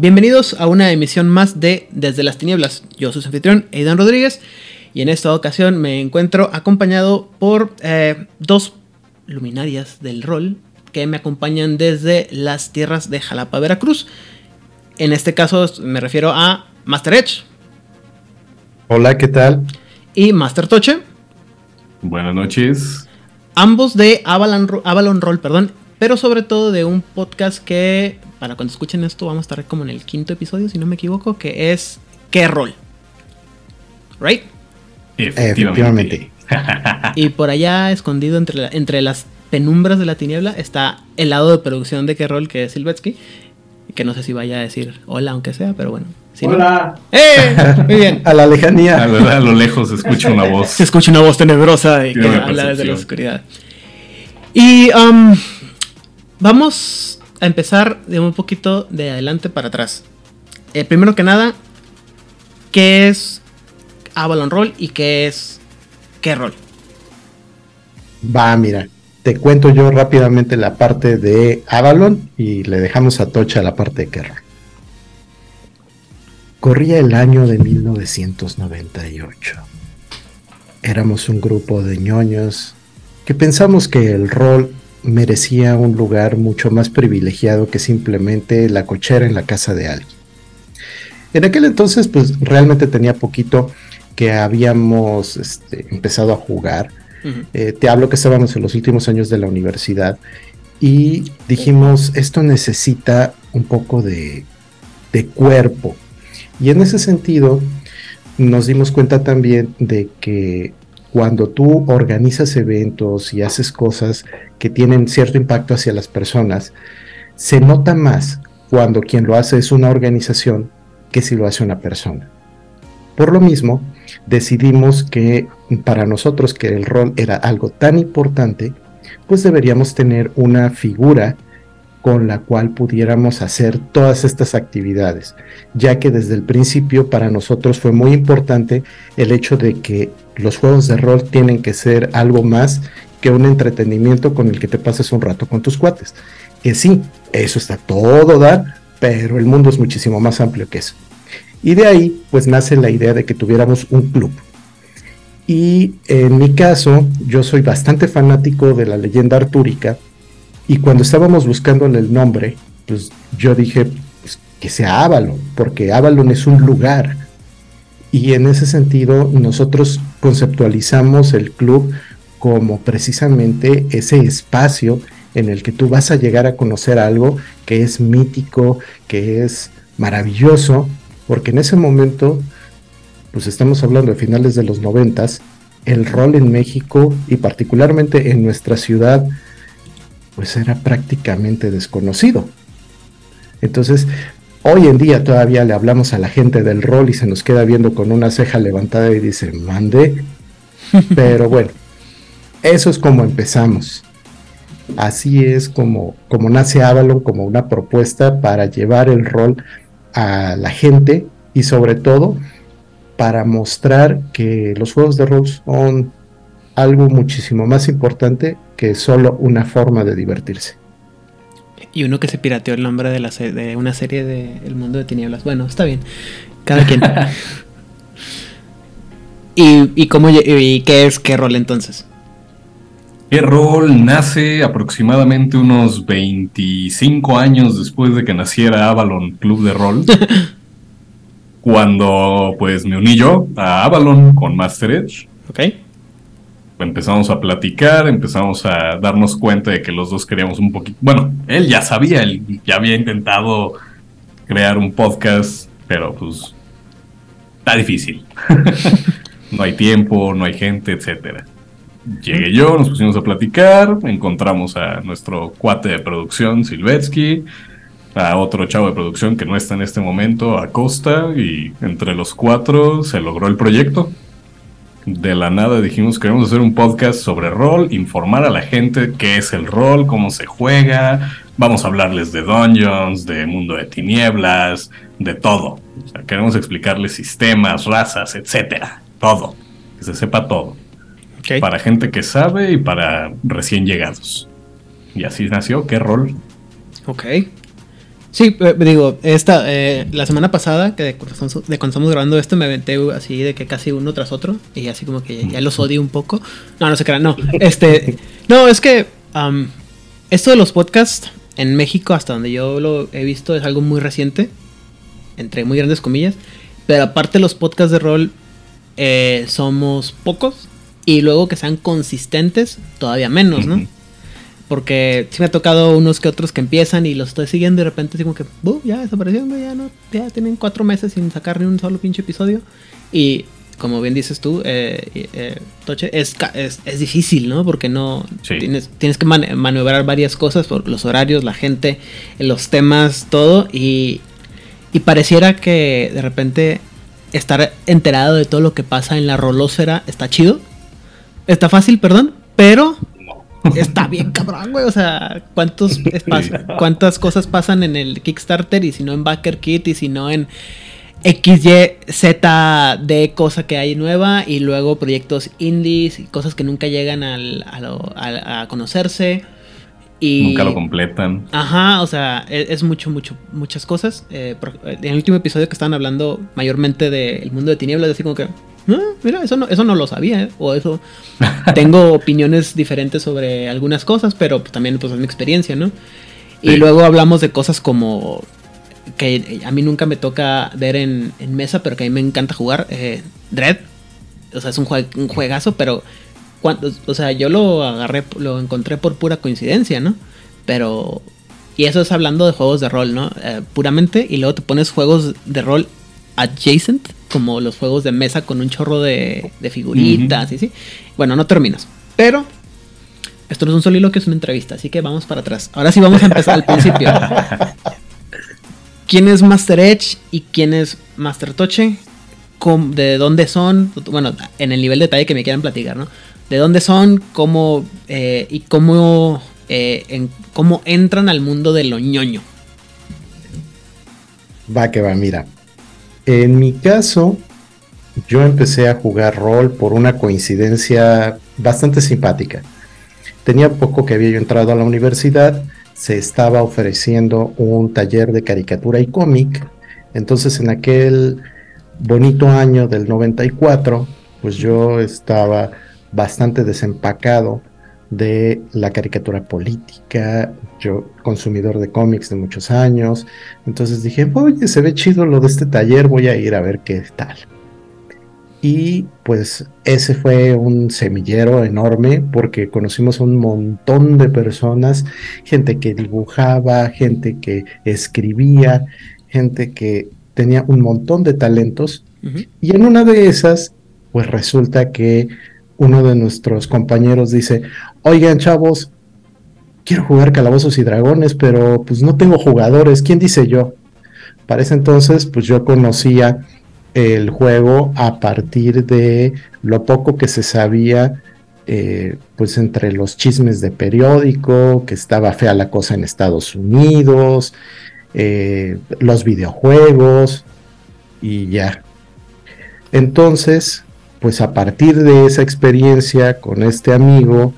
Bienvenidos a una emisión más de Desde las Tinieblas. Yo soy su anfitrión, Aidan Rodríguez, y en esta ocasión me encuentro acompañado por eh, dos luminarias del rol que me acompañan desde las tierras de Jalapa, Veracruz. En este caso me refiero a Master Edge. Hola, ¿qué tal? Y Master Toche. Buenas noches. Ambos de Avalon, Avalon Roll, perdón, pero sobre todo de un podcast que para cuando escuchen esto vamos a estar como en el quinto episodio, si no me equivoco, que es ¿Qué rol? ¿Right? Efectivamente. y por allá, escondido entre, entre las penumbras de la tiniebla, está el lado de producción de ¿Qué rol? que es Silvetsky. Que no sé si vaya a decir hola, aunque sea, pero bueno. ¡Hola! ¡Eh! Muy bien. a la lejanía. A, a, lo lejos se escucha una voz. Se escucha una voz tenebrosa y que habla desde la oscuridad. Y um, vamos a empezar de un poquito de adelante para atrás. Eh, primero que nada, ¿qué es Avalon Roll y qué es qué rol? Va, mira, te cuento yo rápidamente la parte de Avalon y le dejamos a Tocha la parte de qué rol. Corría el año de 1998. Éramos un grupo de ñoños que pensamos que el rol merecía un lugar mucho más privilegiado que simplemente la cochera en la casa de alguien. En aquel entonces, pues realmente tenía poquito que habíamos este, empezado a jugar. Eh, te hablo que estábamos en los últimos años de la universidad y dijimos, esto necesita un poco de, de cuerpo. Y en ese sentido, nos dimos cuenta también de que cuando tú organizas eventos y haces cosas que tienen cierto impacto hacia las personas, se nota más cuando quien lo hace es una organización que si lo hace una persona. Por lo mismo, decidimos que para nosotros que el rol era algo tan importante, pues deberíamos tener una figura con la cual pudiéramos hacer todas estas actividades, ya que desde el principio para nosotros fue muy importante el hecho de que los juegos de rol tienen que ser algo más que un entretenimiento con el que te pases un rato con tus cuates. Que sí, eso está todo dar, pero el mundo es muchísimo más amplio que eso. Y de ahí pues nace la idea de que tuviéramos un club. Y en mi caso, yo soy bastante fanático de la leyenda artúrica, y cuando estábamos buscándole el nombre, pues yo dije pues, que sea Avalon, porque Avalon es un lugar. Y en ese sentido nosotros conceptualizamos el club como precisamente ese espacio en el que tú vas a llegar a conocer algo que es mítico, que es maravilloso, porque en ese momento, pues estamos hablando de finales de los noventas, el rol en México y particularmente en nuestra ciudad pues era prácticamente desconocido. Entonces, hoy en día todavía le hablamos a la gente del rol y se nos queda viendo con una ceja levantada y dice, mande. Pero bueno, eso es como empezamos. Así es como, como nace Avalon como una propuesta para llevar el rol a la gente y sobre todo para mostrar que los juegos de rol son algo muchísimo más importante que solo una forma de divertirse. Y uno que se pirateó el nombre de, la de una serie de El Mundo de Tinieblas. Bueno, está bien. Cada quien. ¿Y, y, cómo, y qué es qué rol entonces? ¿Qué rol nace aproximadamente unos 25 años después de que naciera Avalon Club de Rol? cuando pues me uní yo a Avalon con Master Edge. Ok empezamos a platicar, empezamos a darnos cuenta de que los dos queríamos un poquito. Bueno, él ya sabía, él ya había intentado crear un podcast, pero pues está difícil. no hay tiempo, no hay gente, etcétera. Llegué yo, nos pusimos a platicar, encontramos a nuestro cuate de producción, Silvetsky, a otro chavo de producción que no está en este momento, Acosta, y entre los cuatro se logró el proyecto de la nada dijimos que queremos hacer un podcast sobre rol, informar a la gente qué es el rol, cómo se juega, vamos a hablarles de dungeons, de mundo de tinieblas, de todo. queremos explicarles sistemas, razas, etcétera, todo, que se sepa todo. Para gente que sabe y para recién llegados. Y así nació, ¿qué rol? Ok. Sí, eh, digo, esta, eh, la semana pasada, que de, cuando estamos grabando esto, me aventé así de que casi uno tras otro, y así como que ya, los odio un poco. No, no se crean, no. Este, no, es que esto de los podcasts en México, hasta donde yo lo he visto, es algo muy reciente, entre muy grandes comillas, pero aparte los podcasts de rol eh, somos pocos, y luego que sean consistentes, todavía menos, ¿no? Porque sí me ha tocado unos que otros que empiezan y los estoy siguiendo y de repente digo que, ya desaparecieron, ya no, ya tienen cuatro meses sin sacar ni un solo pinche episodio. Y como bien dices tú, eh, eh, Toche, es, es, difícil, ¿no? Porque no tienes, tienes que maniobrar varias cosas, por los horarios, la gente, los temas, todo. Y, y pareciera que de repente estar enterado de todo lo que pasa en la rolósfera está chido. Está fácil, perdón, pero Está bien cabrón, güey. O sea, ¿cuántos cuántas cosas pasan en el Kickstarter y si no en Backer Kit y si no en XYZ cosa que hay nueva y luego proyectos indies y cosas que nunca llegan al, a, conocerse. Y, nunca lo completan. Ajá, o sea, e, es, mucho, mucho, muchas cosas. Eh, en el último episodio que estaban hablando mayormente del mundo de tinieblas, así como que Ah, mira, eso no, eso no lo sabía, ¿eh? o eso. Tengo opiniones diferentes sobre algunas cosas, pero pues, también pues, es mi experiencia, ¿no? Y luego hablamos de cosas como que a mí nunca me toca ver en, mesa, pero que a mí me encanta jugar. Eh, Dread. O sea, es un, un juegazo, pero. Cuando, o sea, yo lo agarré, lo encontré por pura coincidencia, ¿no? Pero. Y eso es hablando de juegos de rol, ¿no? Eh, puramente. Y luego te pones juegos de rol adjacent como los juegos de mesa con un chorro de, figuritas y sí. Bueno, no terminas. Pero esto no es un soliloquio, es una entrevista, así que vamos para atrás. Ahora sí vamos a empezar al principio. ¿Quién es Master Edge y quién es Master Toche? ¿De dónde son? Bueno, en el nivel de detalle que me quieran platicar, ¿no? ¿De dónde son? ¿Cómo? Eh, y cómo, eh, en, cómo entran al mundo de lo ñoño. Va que va, mira. En mi caso, yo empecé a jugar rol por una coincidencia bastante simpática. Tenía poco que había yo entrado a la universidad, se estaba ofreciendo un taller de caricatura y cómic, entonces en aquel bonito año del 94, pues yo estaba bastante desempacado de la caricatura política, yo consumidor de cómics de muchos años, entonces dije, oye, se ve chido lo de este taller, voy a ir a ver qué tal. Y pues ese fue un semillero enorme porque conocimos un montón de personas, gente que dibujaba, gente que escribía, gente que tenía un montón de talentos. Y en una de esas, pues resulta que uno de nuestros compañeros dice, oigan chavos, quiero jugar calabozos y dragones, pero pues no tengo jugadores, ¿quién dice yo? Para ese entonces, pues yo conocía el juego a partir de lo poco que se sabía, eh, pues entre los chismes de periódico, que estaba fea la cosa en Estados Unidos, eh, los videojuegos y ya. Entonces, pues a partir de esa experiencia con este amigo,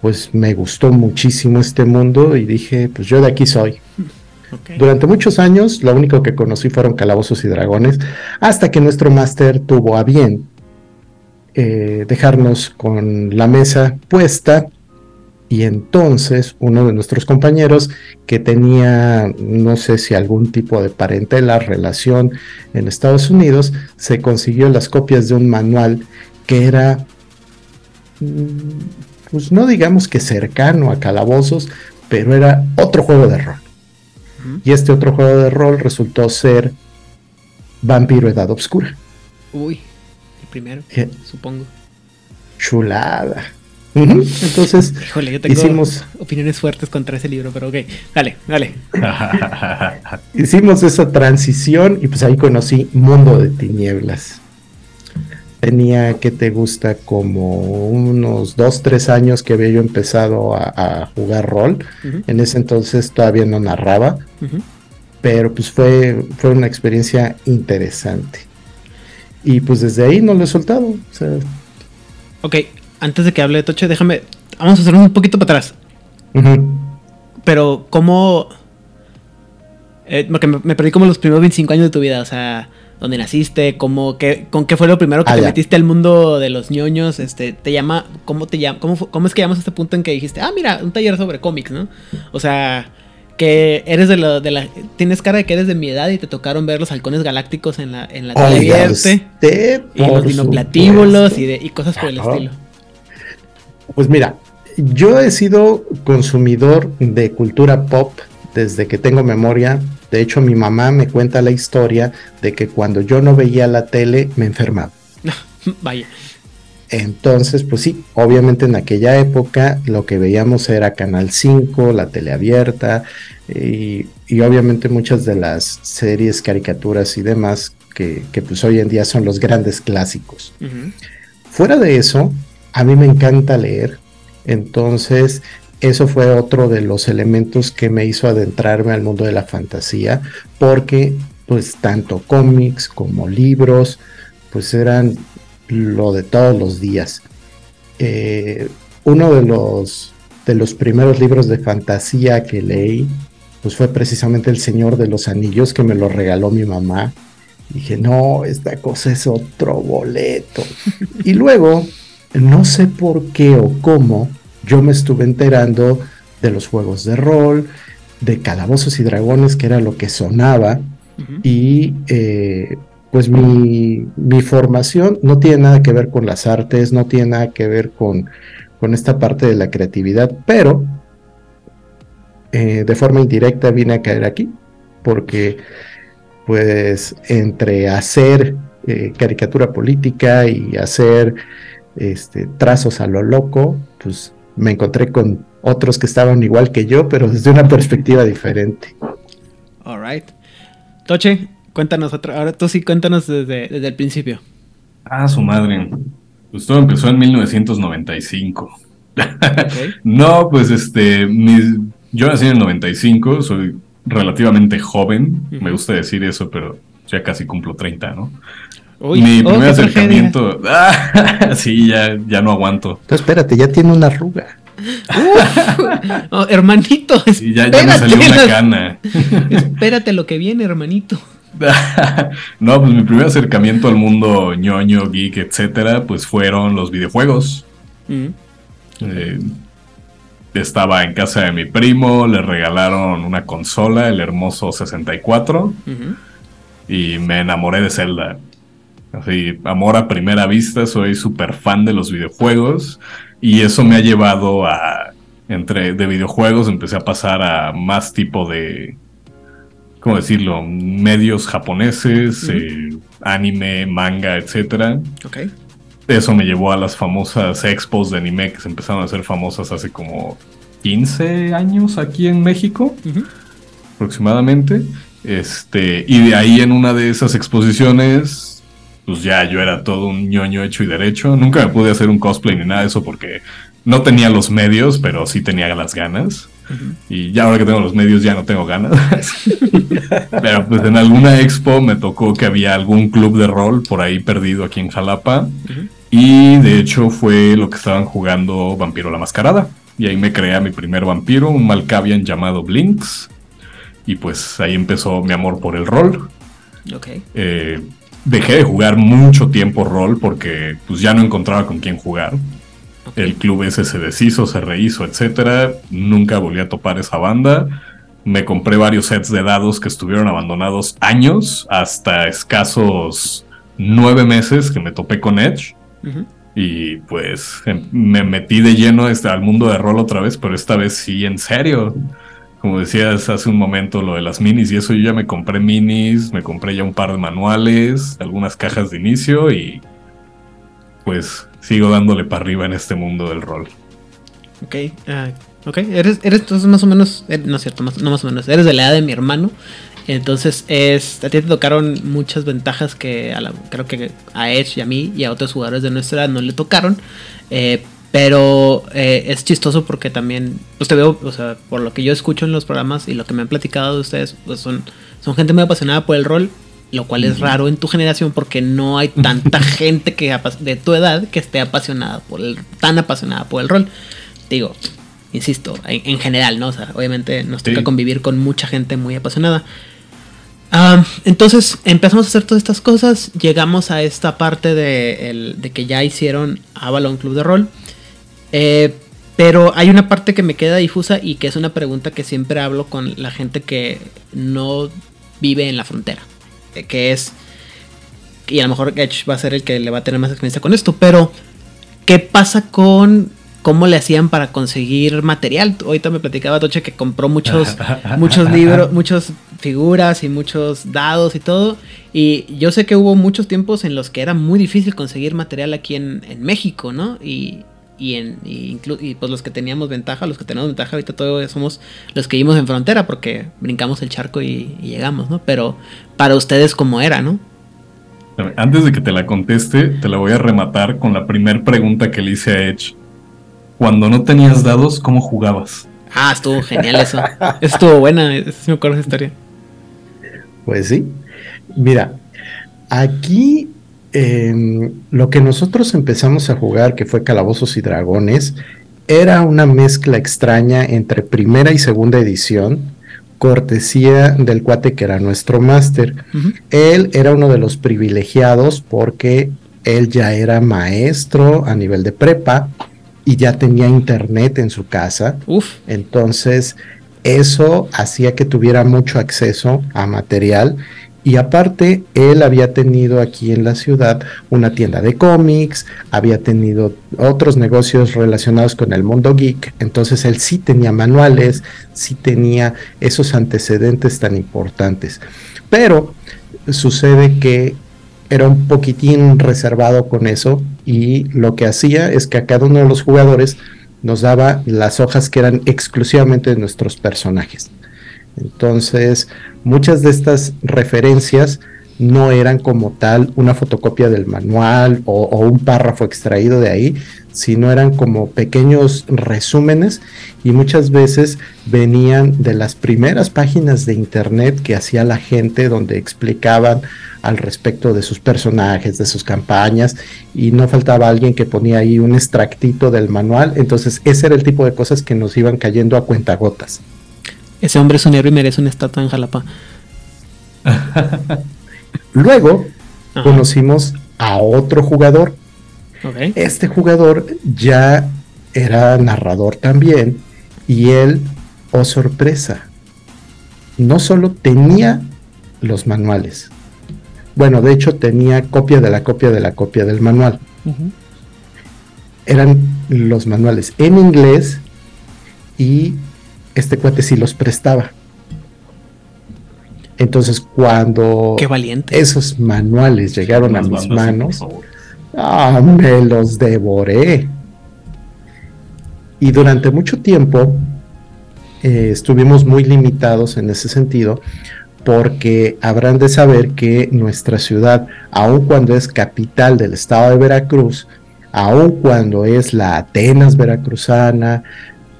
pues me gustó muchísimo este mundo y dije, pues yo de aquí soy. Durante muchos años lo único que conocí fueron calabozos y dragones, hasta que nuestro máster tuvo a bien eh, dejarnos con la mesa puesta y entonces uno de nuestros compañeros que tenía, no sé si algún tipo de parentela, relación en Estados Unidos, se consiguió las copias de un manual que era, mm, pues no digamos que cercano a calabozos, pero era otro juego de rol. Y este otro juego de rol resultó ser Vampiro Edad Obscura. Uy, el primero, supongo. Chulada. Entonces, Híjole, yo tengo hicimos opiniones fuertes contra ese libro, pero ok, dale, dale. hicimos esa transición y pues ahí conocí Mundo de Tinieblas. Tenía que te gusta como unos dos, tres años que había yo empezado a, jugar rol. En ese entonces todavía no narraba, pero pues fue, fue una experiencia interesante. Y pues desde ahí no lo he soltado. O Ok, antes de que hable de Toche, déjame. Vamos a hacer un poquito para atrás. Pero, ¿cómo. Eh, porque me, me perdí como los primeros 25 años de tu vida, o sea, dónde naciste, cómo, qué, con qué fue lo primero que Ah, te ya. metiste al mundo de los ñoños, este, te llama, cómo te llama, cómo, cómo es que llamas a este punto en que dijiste, ah, mira, un taller sobre cómics, ¿no? O sea, que eres de, lo, de la, tienes cara de que eres de mi edad y te tocaron ver los halcones galácticos en la, en la Oiga usted, y los dinoplatíbulos y, de, y cosas por el Ajá. estilo. Pues mira, yo he sido consumidor de cultura pop desde que tengo memoria. De hecho, mi mamá me cuenta la historia de que cuando yo no veía la tele me enfermaba. Vaya. Entonces, pues sí, obviamente en aquella época lo que veíamos era Canal 5, la tele abierta y, y obviamente muchas de las series, caricaturas y demás que, que pues hoy en día son los grandes clásicos. Fuera de eso, a mí me encanta leer, entonces eso fue otro de los elementos que me hizo adentrarme al mundo de la fantasía, porque pues tanto cómics como libros, pues eran lo de todos los días. Eh, uno de los, de los primeros libros de fantasía que leí, pues fue precisamente El Señor de los Anillos, que me lo regaló mi mamá. Dije, no, esta cosa es otro boleto. y luego, no sé por qué o cómo, yo me estuve enterando de los juegos de rol, de calabozos y dragones, que era lo que sonaba, y eh, pues mi, mi formación no tiene nada que ver con las artes, no tiene nada que ver con, con esta parte de la creatividad, pero eh, de forma indirecta vine a caer aquí, porque pues entre hacer eh, caricatura política y hacer este, trazos a lo loco, pues me encontré con otros que estaban igual que yo, pero desde una perspectiva diferente. Alright. Toche, cuéntanos otra. Ahora tú sí, cuéntanos desde, desde el principio. Ah, su madre. Pues todo empezó en 1995. Ok. No, pues este, mis- yo nací en el 95, soy relativamente joven, me gusta decir eso, pero ya casi cumplo 30, ¿no? Uy, Mi oh, primer acercamiento, ah, sí, ya, ya no aguanto. Entonces, espérate, ya tiene una arruga. Oh, hermanito, Sí, ya, ya me salió una cana. espérate lo que viene, hermanito. no, pues mi primer acercamiento al mundo ñoño, geek, etcétera, pues fueron los videojuegos. Mm, Eh, estaba en casa de mi primo, le regalaron una consola, el hermoso 64, ujú. y me enamoré de Zelda. Así, amor a primera vista, soy súper fan de los videojuegos, y eso me ha llevado a, entre de videojuegos, empecé a pasar a más tipo de, ¿cómo decirlo? Medios japoneses, eh, anime, manga, etcétera. Ok. Eso me llevó a las famosas expos de anime que se empezaron a hacer famosas hace como 15 años aquí en México, aproximadamente. Este, y de ahí en una de esas exposiciones, pues ya yo era todo un ñoño hecho y derecho. Nunca me pude hacer un cosplay ni nada de eso porque no tenía los medios, pero sí tenía las ganas. Y ya ahora que tengo los medios ya no tengo ganas. Pero pues en alguna expo me tocó que había algún club de rol por ahí perdido aquí en Jalapa. Y de hecho fue lo que estaban jugando Vampiro la Mascarada. Y ahí me creé a mi primer vampiro, un Malkavian llamado Blinks. Y pues ahí empezó mi amor por el rol. Ok. Eh, dejé de jugar mucho tiempo rol porque pues ya no encontraba con quién jugar. El club ese se deshizo, se rehizo, etcétera. Nunca volví a topar esa banda. Me compré varios sets de dados que estuvieron abandonados años, hasta escasos nueve meses que me topé con Edge. Y pues em- me metí de lleno este, al mundo de rol otra vez, pero esta vez sí, en serio. Como decías hace un momento, lo de las minis y eso, yo ya me compré minis, me compré ya un par de manuales, algunas cajas de inicio y pues sigo dándole para arriba en este mundo del rol. Ok, ah, ok, eres, eres entonces más o menos, eh, no es cierto, más- no más o menos, eres de la edad de mi hermano, entonces es, a ti te tocaron muchas ventajas que a la- creo que a Edge y a mí y a otros jugadores de nuestra edad no le tocaron, eh, pero eh, es chistoso porque también, pues te veo, o sea, por lo que yo escucho en los programas y lo que me han platicado de ustedes, pues son, son gente muy apasionada por el rol, lo cual es raro en tu generación porque no hay tanta gente que de tu edad que esté apasionada por el, tan apasionada por el rol. Digo, insisto, en, en general, ¿no? O sea, obviamente nos toca Sí. convivir con mucha gente muy apasionada. Entonces empezamos a hacer todas estas cosas, llegamos a esta parte de, de que ya hicieron Avalon Club de Rol. Eh, pero hay una parte que me queda difusa y que es una pregunta que siempre hablo con la gente que no vive en la frontera. Eh, que es, y a lo mejor Edge va a ser el que le va a tener más experiencia con esto, pero ¿qué pasa con cómo le hacían para conseguir material? Ahorita me platicaba Toche que compró muchos, muchos libros, muchas figuras y muchos dados y todo. Y yo sé que hubo muchos tiempos en los que era muy difícil conseguir material aquí en, en México, ¿no? Y, y, en, y, pues los que teníamos ventaja, los que tenemos ventaja ahorita todos somos los que vivimos en frontera porque brincamos el charco y, llegamos, ¿no? Pero para ustedes cómo era, ¿no? Antes de que te la conteste, te la voy a rematar con la primera pregunta que le hice a Edge. Cuando no tenías dados, ¿cómo jugabas? Ah, estuvo genial eso. estuvo buena, si me acuerdo esa historia. Pues sí. Mira, aquí Em, lo que nosotros empezamos a jugar, que fue Calabozos y Dragones, era una mezcla extraña entre primera y segunda edición, cortesía del cuate que era nuestro máster. Él era uno de los privilegiados porque él ya era maestro a nivel de prepa y ya tenía internet en su casa. Entonces, eso hacía que tuviera mucho acceso a material y aparte, él había tenido aquí en la ciudad una tienda de cómics, había tenido otros negocios relacionados con el mundo geek, entonces él sí tenía manuales, sí tenía esos antecedentes tan importantes. Pero sucede que era un poquitín reservado con eso y lo que hacía es que a cada uno de los jugadores nos daba las hojas que eran exclusivamente de nuestros personajes. Entonces, muchas de estas referencias no eran como tal una fotocopia del manual o, un párrafo extraído de ahí, sino eran como pequeños resúmenes y muchas veces venían de las primeras páginas de internet que hacía la gente donde explicaban al respecto de sus personajes, de sus campañas y no faltaba alguien que ponía ahí un extractito del manual, entonces ese era el tipo de cosas que nos iban cayendo a cuentagotas. Ese hombre es un héroe y merece una estatua en Jalapa. Luego conocimos a otro jugador. Este jugador ya era narrador también y él, oh sorpresa, no solo tenía los manuales. Bueno, de hecho tenía copia de la copia de la copia del manual. Eran los manuales en inglés y este cuate sí los prestaba. Entonces, cuando esos manuales llegaron a mis manos, ah, me los devoré. Y durante mucho tiempo eh, estuvimos muy limitados en ese sentido, porque habrán de saber que nuestra ciudad, aun cuando es capital del estado de Veracruz, aun cuando es la Atenas veracruzana,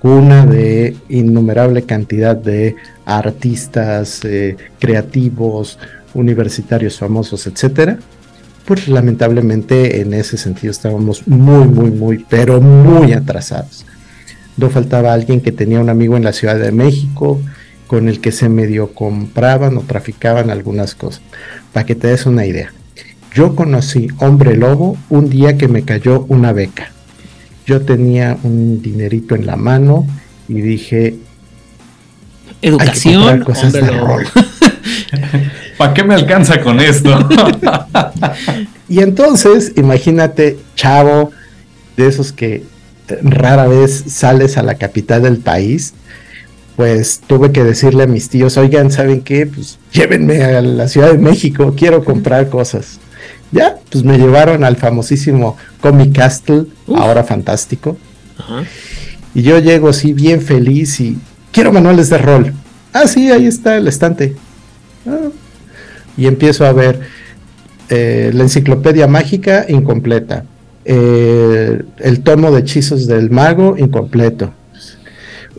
cuna de innumerable cantidad de artistas, eh, creativos, universitarios famosos, etcétera, pues lamentablemente en ese sentido estábamos muy, muy, muy, pero muy atrasados. No faltaba alguien que tenía un amigo en la Ciudad de México con el que se medio compraban o traficaban algunas cosas. Para que te des una idea. Yo conocí Hombre Lobo un día que me cayó una beca yo tenía un dinerito en la mano y dije, educación, cosas de rol. ¿Para qué me alcanza con esto? y entonces, imagínate, chavo, de esos que rara vez sales a la capital del país, pues tuve que decirle a mis tíos, oigan, ¿saben qué? Pues llévenme a la Ciudad de México, quiero comprar cosas. Ya, pues me llevaron al famosísimo Comic Castle, ahora fantástico. Y yo llego así bien feliz y quiero manuales de rol. Ah, sí, ahí está el estante. Ah. Y empiezo a ver eh, la enciclopedia mágica incompleta. Eh, el tomo de hechizos del mago incompleto.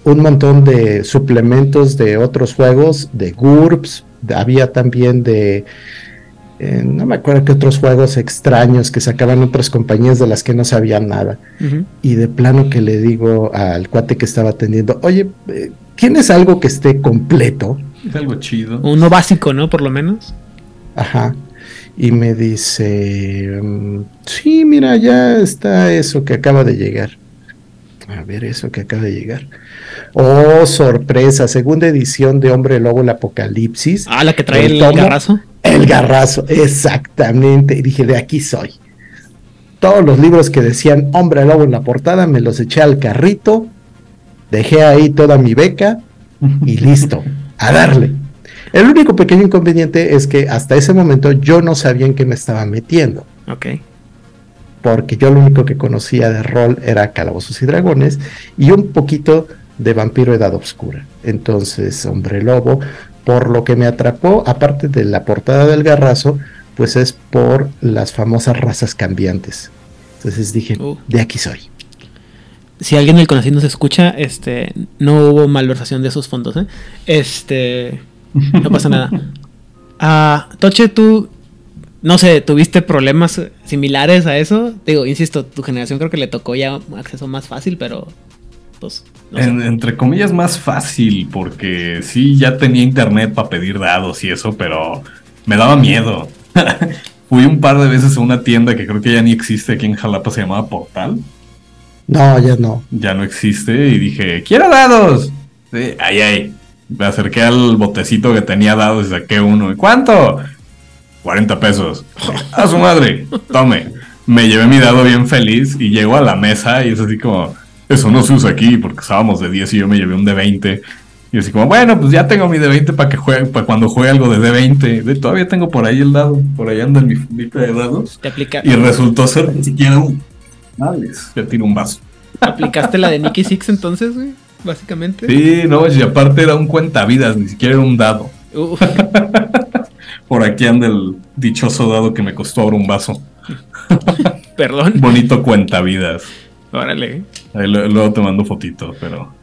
Un montón de suplementos de otros juegos, de GURPS, había también de eh, no me acuerdo qué otros juegos extraños que sacaban otras compañías de las que no sabían nada. Y de plano que le digo al cuate que estaba atendiendo, oye, eh, ¿tienes algo que esté completo? Es algo chido. Uno básico, ¿no? Por lo menos. Ajá. Y me dice, mm, sí, mira, ya está eso que acaba de llegar. A ver, eso que acaba de llegar. Oh, sorpresa, segunda edición de Hombre Lobo el Apocalipsis. Ah, la que trae el, tomo- garrazo. El garrazo, exactamente. Y dije, de aquí soy. Todos los libros que decían Hombre Lobo en la portada, me los eché al carrito, dejé ahí toda mi beca y listo, a darle. El único pequeño inconveniente es que hasta ese momento yo no sabía en qué me estaba metiendo, Ok. porque yo lo único que conocía de rol era Calabozos y Dragones y un poquito de Vampiro Edad Obscura. Entonces, Hombre Lobo, por lo que me atrapó, aparte de la portada del garrazo, pues es por las famosas razas cambiantes. Entonces dije, Uh. de aquí soy. Si alguien del Conacid nos escucha, este, no hubo malversación de esos fondos, ¿eh? Este, no pasa nada. Ah, Toche, tú, no sé, ¿tuviste problemas similares a eso? Digo, insisto, tu generación creo que le tocó ya acceso más fácil, pero, pues, no sé. En- entre comillas más fácil, porque sí, ya tenía internet para pedir dados y eso, pero me daba miedo. Fui un par de veces a una tienda que creo que ya ni existe aquí en Jalapa, se llamaba Portal. No, ya no. Ya no existe y dije, quiero dados. Sí, ay, ay. Me acerqué al botecito que tenía dados y saqué uno. ¿Y cuánto? 40 pesos. A su madre, tome. Me llevé mi dado bien feliz y llego a la mesa y es así como, eso no se usa aquí porque estábamos de 10 y yo me llevé un de 20. Y así como, bueno, pues ya tengo mi de 20 para que juegue, para cuando juegue algo de D20. De, todavía tengo por ahí el dado, por ahí anda mi fundita de dados. Te aplica, Y resultó ser ni siquiera un... Madres, ya tiro un vaso. aplicaste la de Nicky Six entonces, güey, básicamente. Sí, no, y aparte era un cuentavidas, ni siquiera era un dado. Uf, Por aquí anda el dichoso dado que me costó ahora un vaso. perdón. Bonito cuentavidas. Órale. Ahí lo- luego te mando fotito, pero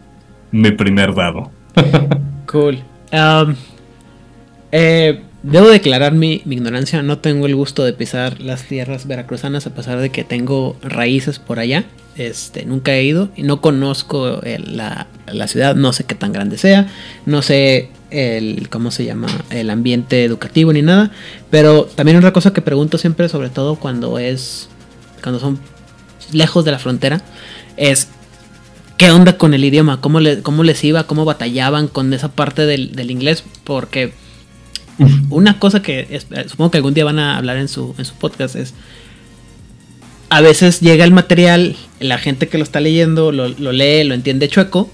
mi primer dado. Cool. Um, eh, debo declarar mi, mi ignorancia. No tengo el gusto de pisar las tierras veracruzanas a pesar de que tengo raíces por allá. Este, nunca he ido y no conozco el- la, la ciudad. No sé qué tan grande sea. No sé el cómo se llama el ambiente educativo ni nada. Pero también otra cosa que pregunto siempre, sobre todo cuando es cuando son lejos de la frontera, es ¿Qué onda con el idioma? ¿Cómo, le- cómo les iba? ¿Cómo batallaban con esa parte del, del inglés? Porque una cosa que es- supongo que algún día van a hablar en su, en su podcast es... A veces llega el material, la gente que lo está leyendo lo, lo lee, lo entiende chueco,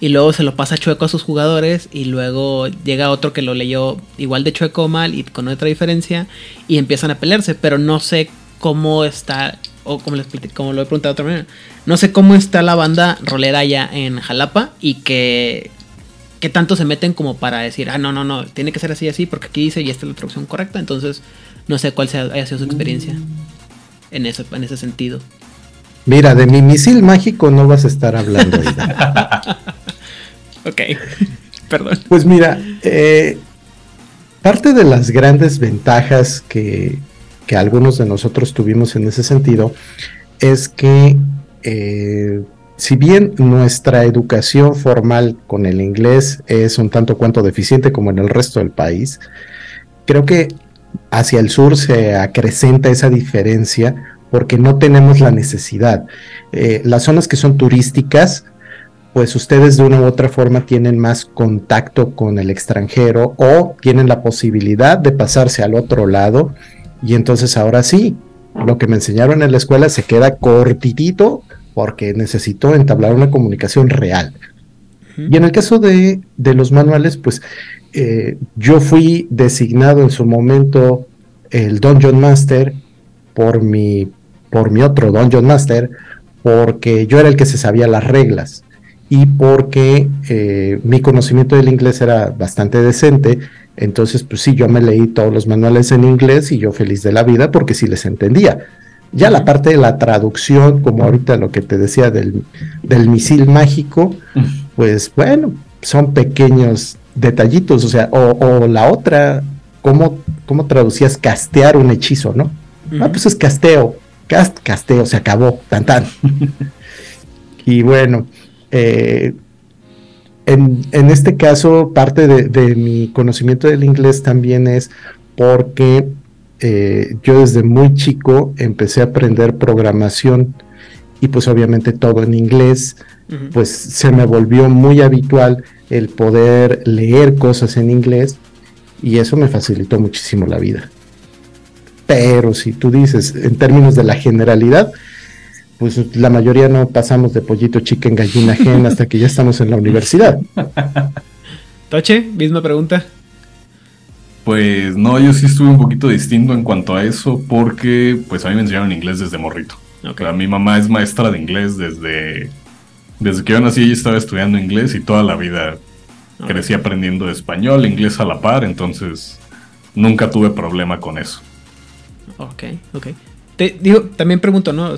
y luego se lo pasa chueco a sus jugadores, y luego llega otro que lo leyó igual de chueco o mal y con otra diferencia, y empiezan a pelearse, pero no sé cómo está, o como, les, plati- como lo he preguntado de otra manera, no sé cómo está la banda rolera allá en Jalapa y que, que tanto se meten como para decir, ah, no, no, no, tiene que ser así, así, porque aquí dice y esta es la traducción correcta, entonces no sé cuál sea, haya sido su experiencia en ese, en ese sentido. Mira, de mi misil mágico no vas a estar hablando. Ok, perdón. Pues mira, eh, parte de las grandes ventajas que, que algunos de nosotros tuvimos en ese sentido es que eh, si bien nuestra educación formal con el inglés es un tanto cuanto deficiente como en el resto del país, creo que hacia el sur se acrecenta esa diferencia porque no tenemos la necesidad. Eh, las zonas que son turísticas, pues ustedes de una u otra forma tienen más contacto con el extranjero o tienen la posibilidad de pasarse al otro lado y entonces ahora sí, lo que me enseñaron en la escuela se queda cortitito porque necesito entablar una comunicación real. Y en el caso de, de los manuales, pues eh, yo fui designado en su momento el Dungeon Master por mi, por mi otro Dungeon Master, porque yo era el que se sabía las reglas y porque eh, mi conocimiento del inglés era bastante decente. Entonces, pues sí, yo me leí todos los manuales en inglés y yo feliz de la vida porque sí les entendía. Ya la parte de la traducción, como ahorita lo que te decía del, del misil mágico, pues bueno, son pequeños detallitos, o sea, o, o la otra, ¿cómo, ¿cómo traducías castear un hechizo, no? Ah, pues es casteo, cast, casteo, se acabó, tan tan. y bueno, eh, en, este caso, parte de, mi conocimiento del inglés también es porque eh, yo desde muy chico empecé a aprender programación y pues obviamente todo en inglés, pues se me volvió muy habitual el poder leer cosas en inglés y eso me facilitó muchísimo la vida. Pero si tú dices en términos de la generalidad, pues la mayoría no pasamos de pollito chicken gallina gen hasta que ya estamos en la universidad. Toche, misma pregunta. Pues no, yo sí estuve un poquito distinto en cuanto a eso porque pues a mí me enseñaron inglés desde morrito. mi mamá es maestra de inglés desde, desde que yo nací ella estaba estudiando inglés y toda la vida crecí aprendiendo español, inglés a la par, entonces nunca tuve problema con eso. Ok, ok digo, también pregunto, ¿no?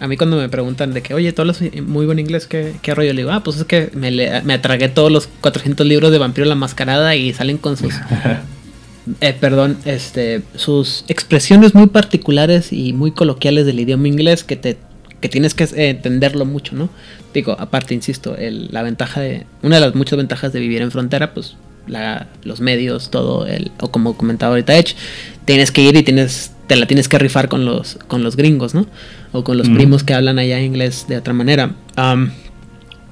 a mí cuando me preguntan de que, oye, tú hablas muy buen inglés, ¿qué, qué rollo? Le digo, ah, pues es que me, me atragué todos los 400 libros de Vampiro la Mascarada y salen con sus... Eh, perdón, este, sus expresiones muy particulares y muy coloquiales del idioma inglés que te que tienes que entenderlo mucho, ¿no? Digo, aparte, insisto, la ventaja de, una de las muchas ventajas de vivir en frontera, pues la, los medios, todo, el, o como comentaba ahorita Edge, tienes que ir y tienes te la tienes que rifar con los, con los gringos, ¿no? O con los primos que hablan allá inglés de otra manera.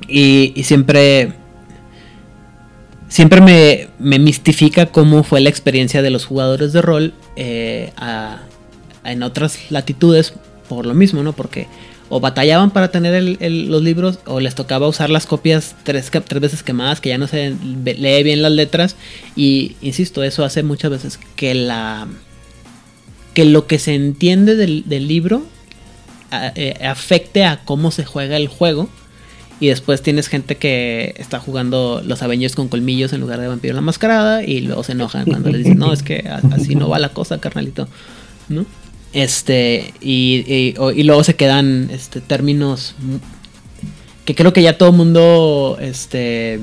y, siempre. Siempre me, me, mistifica cómo fue la experiencia de los jugadores de rol eh, en otras latitudes por lo mismo, ¿no? Porque o batallaban para tener los libros o les tocaba usar las copias tres, tres veces quemadas que ya no se lee bien las letras y insisto eso hace muchas veces que la que lo que se entiende del, libro eh, afecte a cómo se juega el juego. Y después tienes gente que está jugando los Avengers con colmillos en lugar de vampiro en la mascarada. Y luego se enojan cuando les dicen, no, es que así no va la cosa, carnalito. ¿No? Este, y, y, luego se quedan este, términos que creo que ya todo el mundo este,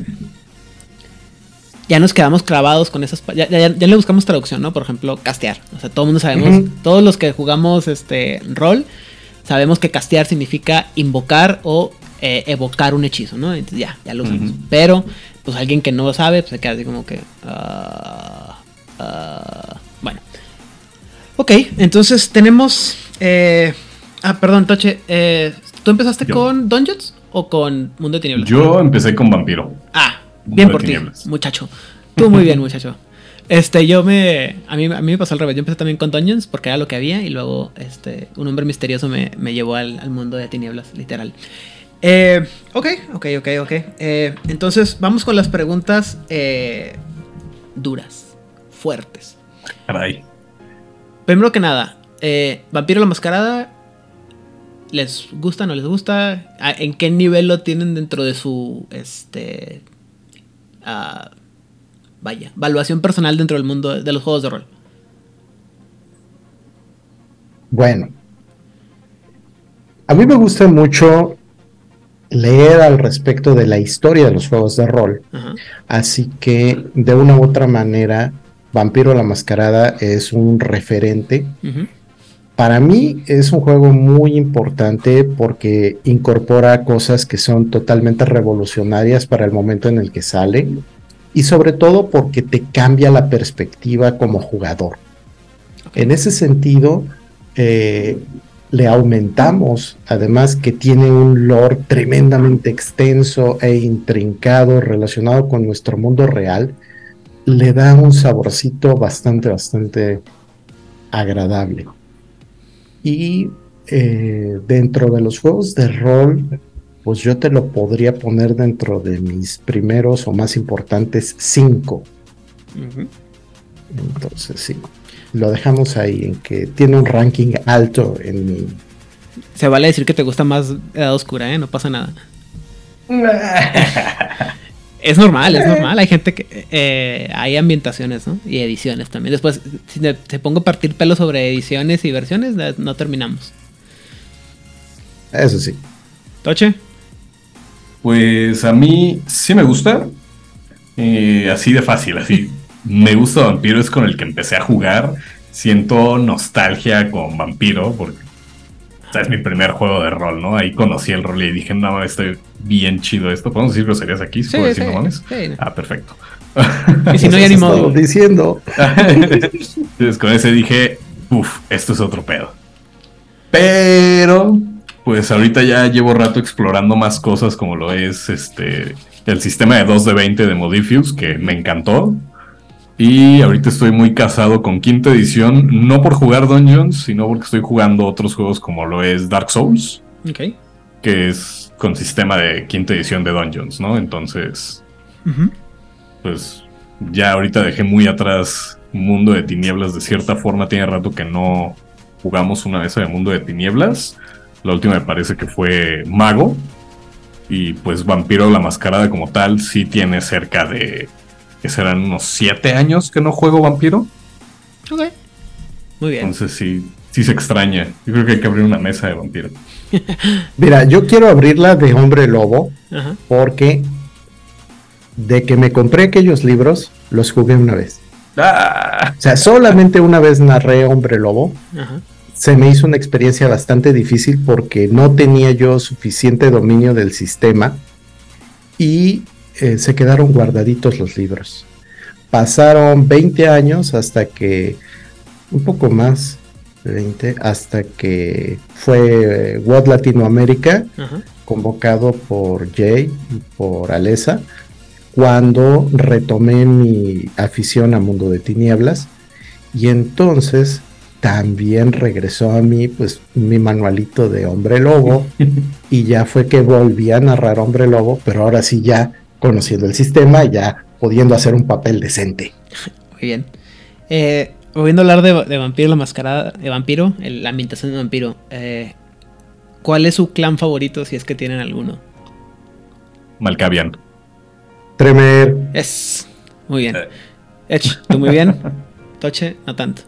ya nos quedamos clavados con esas. Ya, ya, le buscamos traducción, ¿no? Por ejemplo, castear. O sea, todo el mundo sabemos, todos los que jugamos este rol, sabemos que castear significa invocar o eh, evocar un hechizo, ¿no? Entonces ya, ya lo usamos. Pero, pues alguien que no lo sabe, pues se queda así como que. Ah, ah, bueno. Ok, entonces tenemos. Eh, ah, perdón, Toche. Eh, ¿Tú empezaste con Dungeons o con Mundo de Tinieblas? Yo empecé con Vampiro. Ah, Bien por ti, muchacho. Tú muy bien, muchacho. Este, yo me. A mí, a mí me pasó al revés. Yo empecé también con Dungeons porque era lo que había. Y luego, este, un hombre misterioso me, llevó al, mundo de tinieblas, literal. Eh, ok, ok, ok, ok. Eh, entonces, vamos con las preguntas eh, duras, fuertes. Caray. Primero que nada, Vampiro la Mascarada. ¿Les gusta? ¿No les gusta? ¿En qué nivel lo tienen dentro de su este vaya, evaluación personal dentro del mundo de los juegos de rol? Bueno, a mí me gusta mucho leer al respecto de la historia de los juegos de rol. Así que de una u otra manera, Vampiro la Mascarada es un referente. Para mí es un juego muy importante porque incorpora cosas que son totalmente revolucionarias para el momento en el que sale y sobre todo porque te cambia la perspectiva como jugador. En ese sentido, eh, le aumentamos, además que tiene un lore tremendamente extenso e intrincado relacionado con nuestro mundo real, le da un saborcito bastante, bastante agradable. Y eh, dentro de los juegos de rol, pues yo te lo podría poner dentro de mis primeros o más importantes cinco. Entonces sí, lo dejamos ahí en que tiene un ranking alto en mi... Se vale decir que te gusta más Edad Oscura, ¿eh? No pasa nada. Es normal, es normal. Hay gente que. Eh, hay ambientaciones, ¿no? Y ediciones también. Después, si te, pongo a partir pelo sobre ediciones y versiones, no terminamos. Eso sí. ¿Toche? Pues a mí sí me gusta. Eh, así de fácil, así. me gusta Vampiro, es con el que empecé a jugar. Siento nostalgia con Vampiro, porque O sea, es mi primer juego de rol, ¿no? Ahí conocí el rol y dije, no, estoy bien chido esto. ¿Podemos decir groserías aquí? ¿Se Sí, decir sí, no mames? sí. Ah, perfecto. Y si no, modo. estado diciendo. Entonces con ese dije, uff, esto es otro pedo. Pero, pues ahorita ya llevo rato explorando más cosas como lo es este el sistema de 2 de 20 de Modifius, que me encantó. Y ahorita estoy muy casado con quinta edición, no por jugar Dungeons, sino porque estoy jugando otros juegos como lo es Dark Souls, Ok. que es con sistema de quinta edición de Dungeons, ¿no? Entonces, pues ya ahorita dejé muy atrás Mundo de Tinieblas de cierta forma. Tiene rato que no jugamos una mesa de Mundo de Tinieblas. La última me parece que fue Mago. Y pues Vampiro la Mascarada como tal sí tiene cerca de... que serán unos 7 años que no juego Vampiro. Ok. Muy bien. Entonces sí, sí se extraña. Yo creo que hay que abrir una mesa de Vampiro. Mira, yo quiero abrirla de hombre lobo Ajá. porque de que me compré aquellos libros, los jugué una vez. ¡Ah! O sea, solamente una vez narré Hombre Lobo. Ajá. Se me hizo una experiencia bastante difícil porque no tenía yo suficiente dominio del sistema y eh, se quedaron guardaditos los libros. Pasaron 20 años hasta que, un poco más, de 20, hasta que fue eh, WOD Latinoamérica convocado por Jay y por Alesa, cuando retomé mi afición a Mundo de Tinieblas y entonces también regresó a mí pues mi manualito de Hombre Lobo y ya fue que volví a narrar Hombre Lobo, pero ahora sí ya conociendo el sistema, ya pudiendo hacer un papel decente. Muy bien. Eh, volviendo a hablar de, de vampiro, la mascarada de vampiro, el- la ambientación de vampiro. eh, ¿Cuál es su clan favorito si es que tienen alguno? Malkavian. Tremer, Es. Muy bien. Eh. Ech, tú muy bien. Toche, no tanto.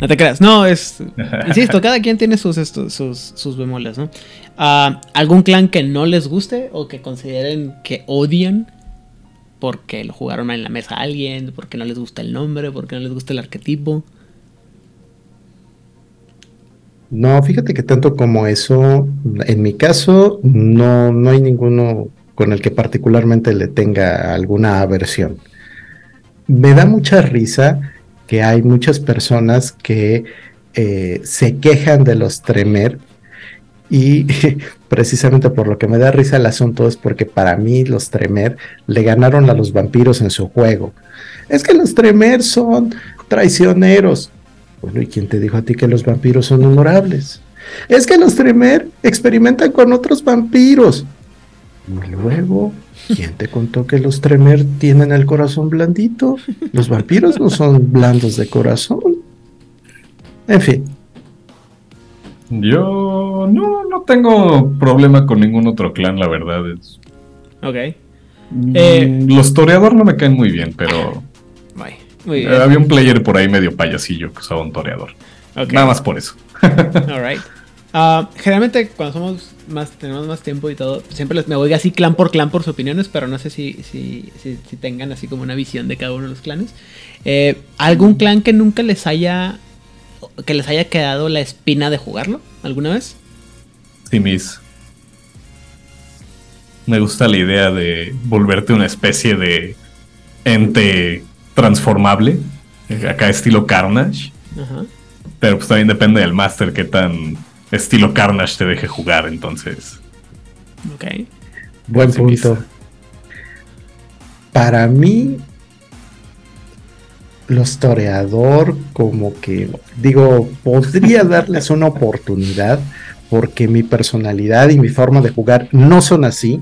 No te creas. No, es. Insisto, cada quien tiene sus, estos- sus, sus bemoles, ¿no? Ah, ¿Algún clan que no les guste o que consideren que odian porque lo jugaron en la mesa a alguien, porque no les gusta el nombre, porque no les gusta el arquetipo? No, fíjate que tanto como eso, en mi caso, no, no hay ninguno con el que particularmente le tenga alguna aversión. Me da mucha risa que hay muchas personas que eh, se quejan de los Tremer y precisamente por lo que me da risa el asunto es porque para mí los Tremer le ganaron a los vampiros en su juego. Es que los Tremer son traicioneros. Bueno, ¿y quién te dijo a ti que los vampiros son honorables? Es que los Tremer experimentan con otros vampiros. Y luego, ¿quién te contó que los Tremer tienen el corazón blandito? Los vampiros no son blandos de corazón. En fin, Yo no, no tengo problema con ningún otro clan, la verdad. Es- Ok. Mm, Eh, los toreador no me caen muy bien, pero Bye. Muy bien. había un player por ahí medio payasillo que usaba un toreador. Nada más por eso. Alright. Ah, generalmente cuando somos más, tenemos más tiempo y todo, siempre les- me voy así clan por clan por sus opiniones, pero no sé si, si, si, si tengan así como una visión de cada uno de los clanes. Eh, ¿Algún clan que nunca les haya que les haya quedado la espina de jugarlo alguna vez? Sí, mis. Me gusta la idea de volverte una especie de ente transformable. eh, Acá estilo Carnage. Ajá. Pero pues también depende del máster que tan estilo Carnage te deje jugar. Entonces. Ok. buen punto. Para mí, los toreador, como que, digo, podría darles una oportunidad porque mi personalidad y mi forma de jugar no son así.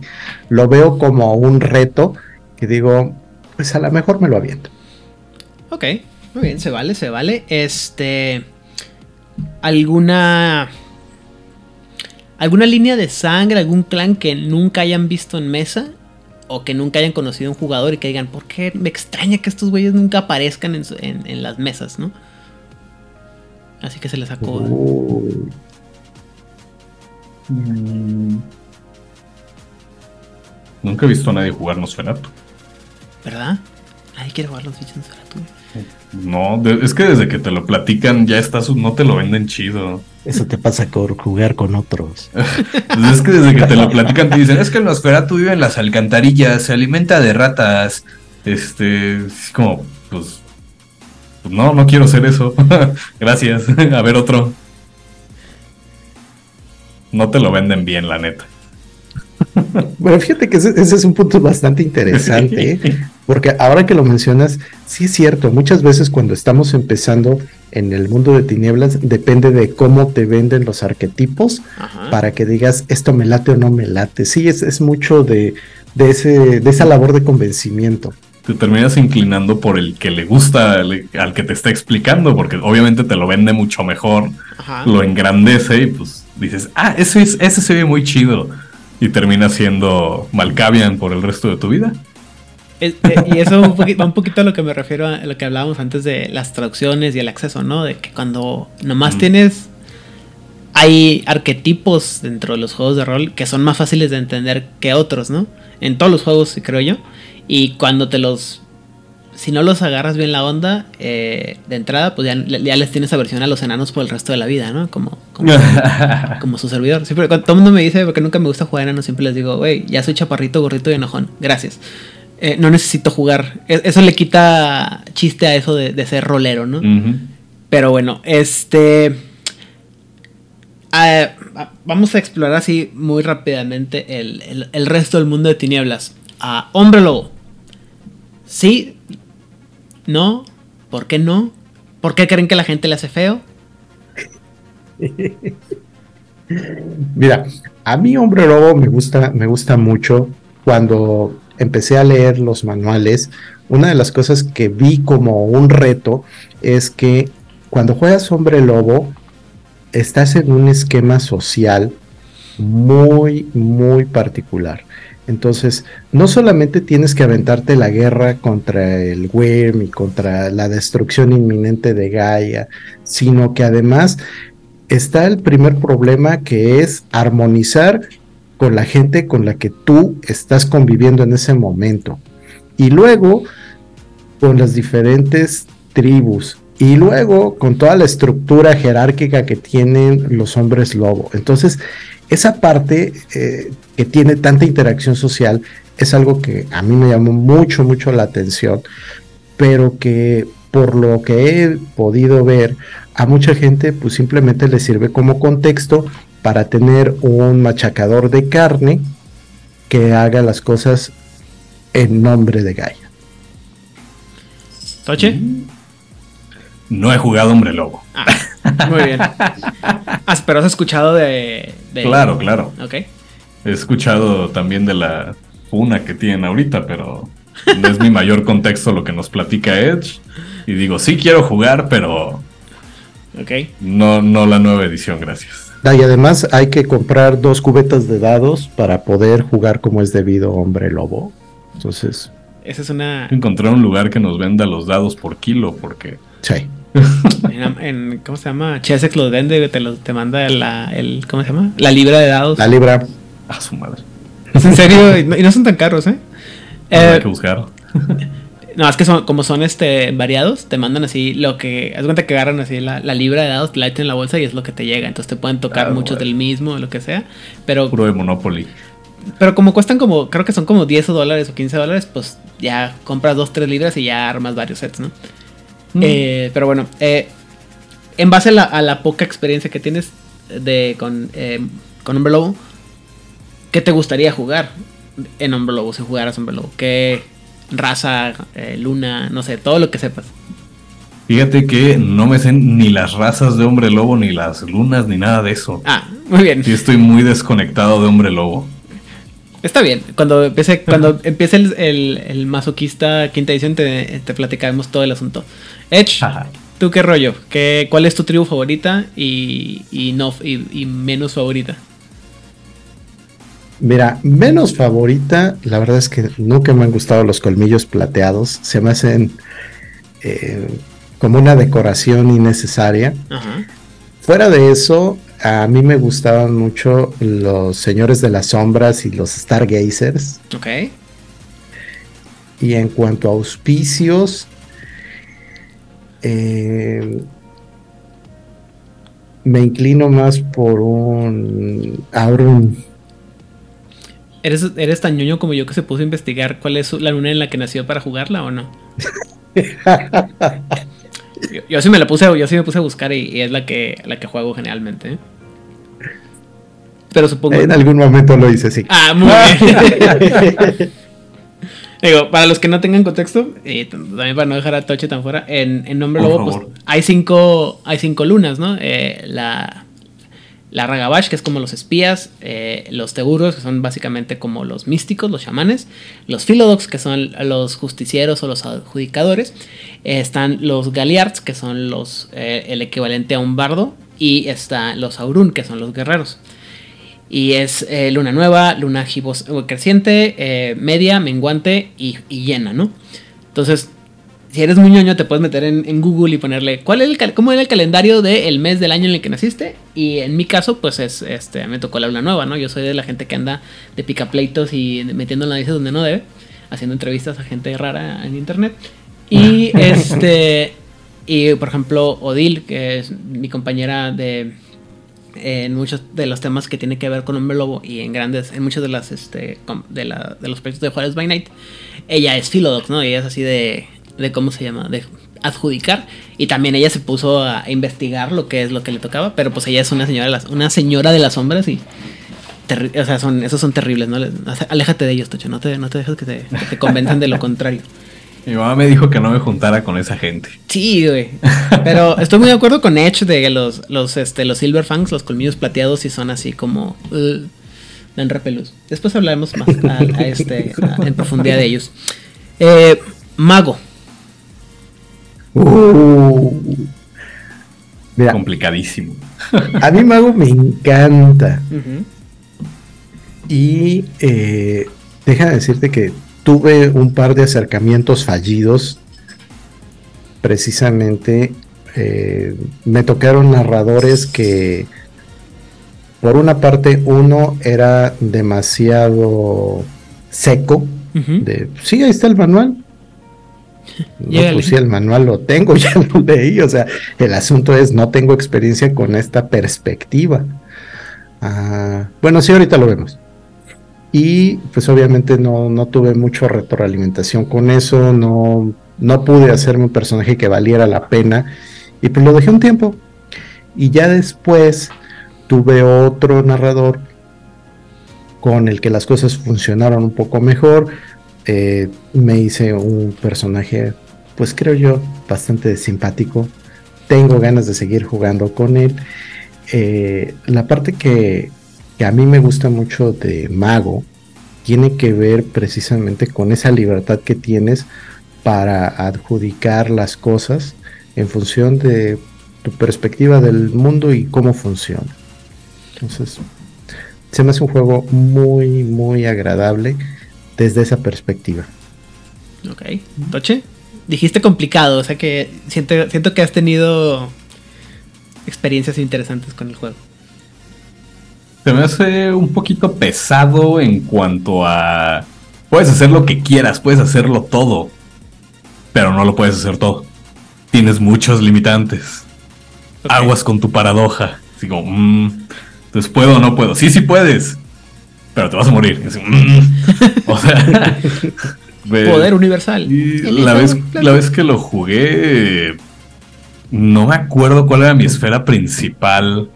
Lo veo como un reto que digo, pues a lo mejor me lo aviento. Ok. Muy bien, se vale, se vale. Este. ¿Alguna. ¿Alguna línea de sangre, algún clan que nunca hayan visto en mesa? O que nunca hayan conocido a un jugador y que digan, ¿por qué me extraña que estos güeyes nunca aparezcan en, su- en- en las mesas, no? Así que se les sacó. Uy, Nunca he visto a nadie jugar Nosferatu. ¿Verdad? Nadie quiere jugar los fichas en Nosferatu. No, de- es que desde que te lo platican ya estás, no te lo venden chido. Eso te pasa por jugar con otros. pues es que desde que te lo platican te dicen, es que el Nosferatu vive en las alcantarillas, se alimenta de ratas. Este, es como, pues, pues no, no quiero ser eso. Gracias. A ver otro. No te lo venden bien, la neta. Bueno, fíjate que ese, es un punto bastante interesante, ¿eh? porque ahora que lo mencionas, sí es cierto, muchas veces cuando estamos empezando en el mundo de tinieblas, depende de cómo te venden los arquetipos para que digas esto me late o no me late. Sí, es, es mucho de, de, ese, de esa labor de convencimiento. Te terminas inclinando por el que le gusta al, que te está explicando, porque obviamente te lo vende mucho mejor, lo engrandece y pues dices, ah, ese, ese se ve muy chido y termina siendo Malkavian por el resto de tu vida. Eh, y eso va un, poquito, a lo que me refiero a lo que hablábamos antes de las traducciones y el acceso, ¿no? De que cuando nomás tienes. Hay arquetipos dentro de los juegos de rol que son más fáciles de entender que otros, ¿no? En todos los juegos, creo yo. Y cuando te los si no los agarras bien la onda, eh, de entrada, pues ya, les tienes aversión a los enanos por el resto de la vida, ¿no? Como, como, su servidor. Siempre, cuando todo el mundo me dice, porque nunca me gusta jugar enanos, siempre les digo, güey, ya soy chaparrito, gorrito y enojón. Gracias. Eh, no necesito jugar. E, eso le quita chiste a eso de, ser rolero, ¿no? Pero bueno, este... Ah, vamos a explorar así muy rápidamente el, resto del mundo de tinieblas. a hombre lobo. Sí, ¿No? ¿Por qué no? ¿Por qué creen que la gente le hace feo? Mira, a mí Hombre Lobo me gusta, me gusta mucho. Cuando empecé a leer los manuales, una de las cosas que vi como un reto es que cuando juegas Hombre Lobo, estás en un esquema social muy, muy particular. Entonces, no solamente tienes que aventarte la guerra contra el Wyrm y contra la destrucción inminente de Gaia, sino que además está el primer problema que es armonizar con la gente con la que tú estás conviviendo en ese momento. Y luego con las diferentes tribus. Y luego con toda la estructura jerárquica que tienen los hombres lobo. Entonces, esa parte eh, que tiene tanta interacción social es algo que a mí me llamó mucho, mucho la atención, pero que por lo que he podido ver, a mucha gente pues simplemente le sirve como contexto para tener un machacador de carne que haga las cosas en nombre de Gaia. ¿Toche? No he jugado Hombre Lobo. Ah. Muy bien. Ah, pero has escuchado de, Claro, claro. Ok. He escuchado también de la una que tienen ahorita, pero no es mi mayor contexto lo que nos platica Edge. Y digo, sí quiero jugar, pero. Ok. No, no la nueva edición, gracias. Ah, y además hay que comprar dos cubetas de dados para poder jugar como es debido hombre lobo. Entonces. Esa es una. Encontrar un lugar que nos venda los dados por kilo, porque. Sí. en, ¿cómo se llama? Chessex los vende, te, lo, te manda la, el, ¿cómo se llama? La libra de dados. La libra. A su madre. Es en serio, y no, son tan caros, ¿eh? hay eh, que buscar. no, es que son, como son este variados, te mandan así lo que. Haz cuenta que agarran así la, libra de dados, la meten en la bolsa y es lo que te llega. Entonces te pueden tocar ah, muchos del mismo, lo que sea. Pero. Puro de Monopoly. Pero como cuestan como, creo que son como 10 dólares o 15 dólares, pues ya compras 2, 3 libras y ya armas varios sets, ¿no? Mm. Eh, pero bueno, eh, en base a la, poca experiencia que tienes de, con, eh, con Hombre Lobo, ¿qué te gustaría jugar en Hombre Lobo si jugaras Hombre Lobo? ¿Qué raza, luna, no sé, todo lo que sepas? Fíjate que no me sé ni las razas de hombre lobo, ni las lunas, ni nada de eso. Ah, muy bien. Sí, estoy muy desconectado de hombre lobo. Está bien. Cuando empiece, cuando empiece el, masoquista quinta edición, te, te platicaremos todo el asunto. Edge, ¿tú qué rollo? ¿Qué, ¿Cuál es tu tribu favorita y, no, y, menos favorita? Mira, menos favorita, la verdad es que nunca me han gustado los colmillos plateados. Se me hacen eh, como una decoración innecesaria. Fuera de eso, a mí me gustaban mucho los Señores de las Sombras y los Stargazers. Ok. Y en cuanto a auspicios, eh, me inclino más por un Auron. ¿Eres, ¿Eres tan ñoño como yo que se puso a investigar cuál es la luna en la que nació para jugarla o no? yo, sí me la puse, yo sí me puse a buscar y, es la que, la que juego generalmente. ¿eh? Pero supongo. En algún momento lo hice, sí. Ah, muy bien. Digo, para los que no tengan contexto, y también para no dejar a Toche tan fuera, en, en Nombre Lobo, pues hay cinco, hay cinco lunas, ¿no? Eh, la, la Ragabash, que es como los espías, eh, los Teuros, que son básicamente como los místicos, los chamanes, los Philodox, que son los justicieros o los adjudicadores, eh, están los Galiards, que son los, el equivalente a un bardo, y están los Aurun, que son los guerreros. Y es eh, luna nueva, luna creciente, eh, media, menguante y, llena, ¿no? Entonces, si eres muy ñoño, te puedes meter en, Google y ponerle cuál es el cómo era el calendario del mes del año en el que naciste. Y en mi caso, pues es este me tocó la luna nueva, ¿no? Yo soy de la gente que anda de picapleitos y metiendo la narices donde no debe, haciendo entrevistas a gente rara en internet. Y este. Y por ejemplo, Odil, que es mi compañera de en muchos de los temas que tiene que ver con Hombre Lobo y en grandes, en muchos de las este de, la, de los proyectos de Juárez by Night, ella es Philodox, ¿no? Ella es así de, de cómo se llama, de adjudicar y también ella se puso a investigar lo que es lo que le tocaba, pero pues ella es una señora de las, una señora de las sombras y o sea, son, esos son terribles, ¿no? Aléjate de ellos, Tocho, no te, no te dejes que te, que te convenzan de lo contrario. Mi mamá me dijo que no me juntara con esa gente. Sí, güey. Pero estoy muy de acuerdo con Edge de los, los, este, los Silver Fangs, los colmillos plateados, y son así como. Uh, dan repelús. Después hablaremos más este, en profundidad de ellos. Eh, Mago. Uh, Complicadísimo. A mí Mago me encanta. Y eh, deja de decirte que tuve un par de acercamientos fallidos. Precisamente eh, me tocaron narradores que, por una parte, uno era demasiado seco. de, sí, ahí está el manual. No, pues sí, el manual lo tengo, ya lo leí. O sea, el asunto es, no tengo experiencia con esta perspectiva. Ah, bueno, sí, ahorita lo vemos. Y pues obviamente no, tuve mucho retroalimentación con eso, no, no pude hacerme un personaje que valiera la pena y pues lo dejé un tiempo. Y ya después tuve otro narrador con el que las cosas funcionaron un poco mejor. Eh, me hice un personaje, pues creo yo, bastante simpático. Tengo ganas de seguir jugando con él. Eh, la parte que, que a mí me gusta mucho de Mago tiene que ver precisamente con esa libertad que tienes para adjudicar las cosas en función de tu perspectiva del mundo y cómo funciona. Entonces, se me hace un juego muy, muy agradable desde esa perspectiva. Ok. Toche, dijiste complicado, o sea que siento, siento que has tenido experiencias interesantes con el juego se me hace un poquito pesado en cuanto a... Puedes hacer lo que quieras, puedes hacerlo todo, pero no lo puedes hacer todo. Tienes muchos limitantes. Aguas con tu paradoja. Digo, mmm, entonces puedo o no puedo. Sí, sí puedes, pero te vas a morir. Mm". o sea, poder universal. la vez, la vez que lo jugué, no me acuerdo cuál era mi esfera principal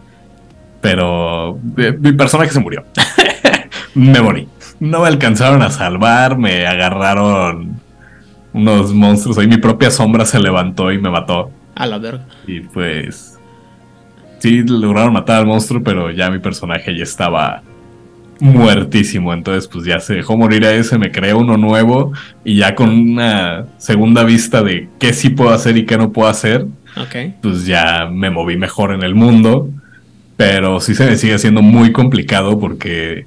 pero eh, mi personaje se murió. me morí. No me alcanzaron a salvar, me agarraron unos monstruos. Ahí mi propia sombra se levantó y me mató. A la verga. Y pues. Sí, lograron matar al monstruo, pero ya mi personaje ya estaba muertísimo. Entonces, pues ya se dejó morir a ese, me creé uno nuevo. Y ya con una segunda vista de qué sí puedo hacer y qué no puedo hacer. Pues ya me moví mejor en el mundo. Pero sí se me sigue siendo muy complicado porque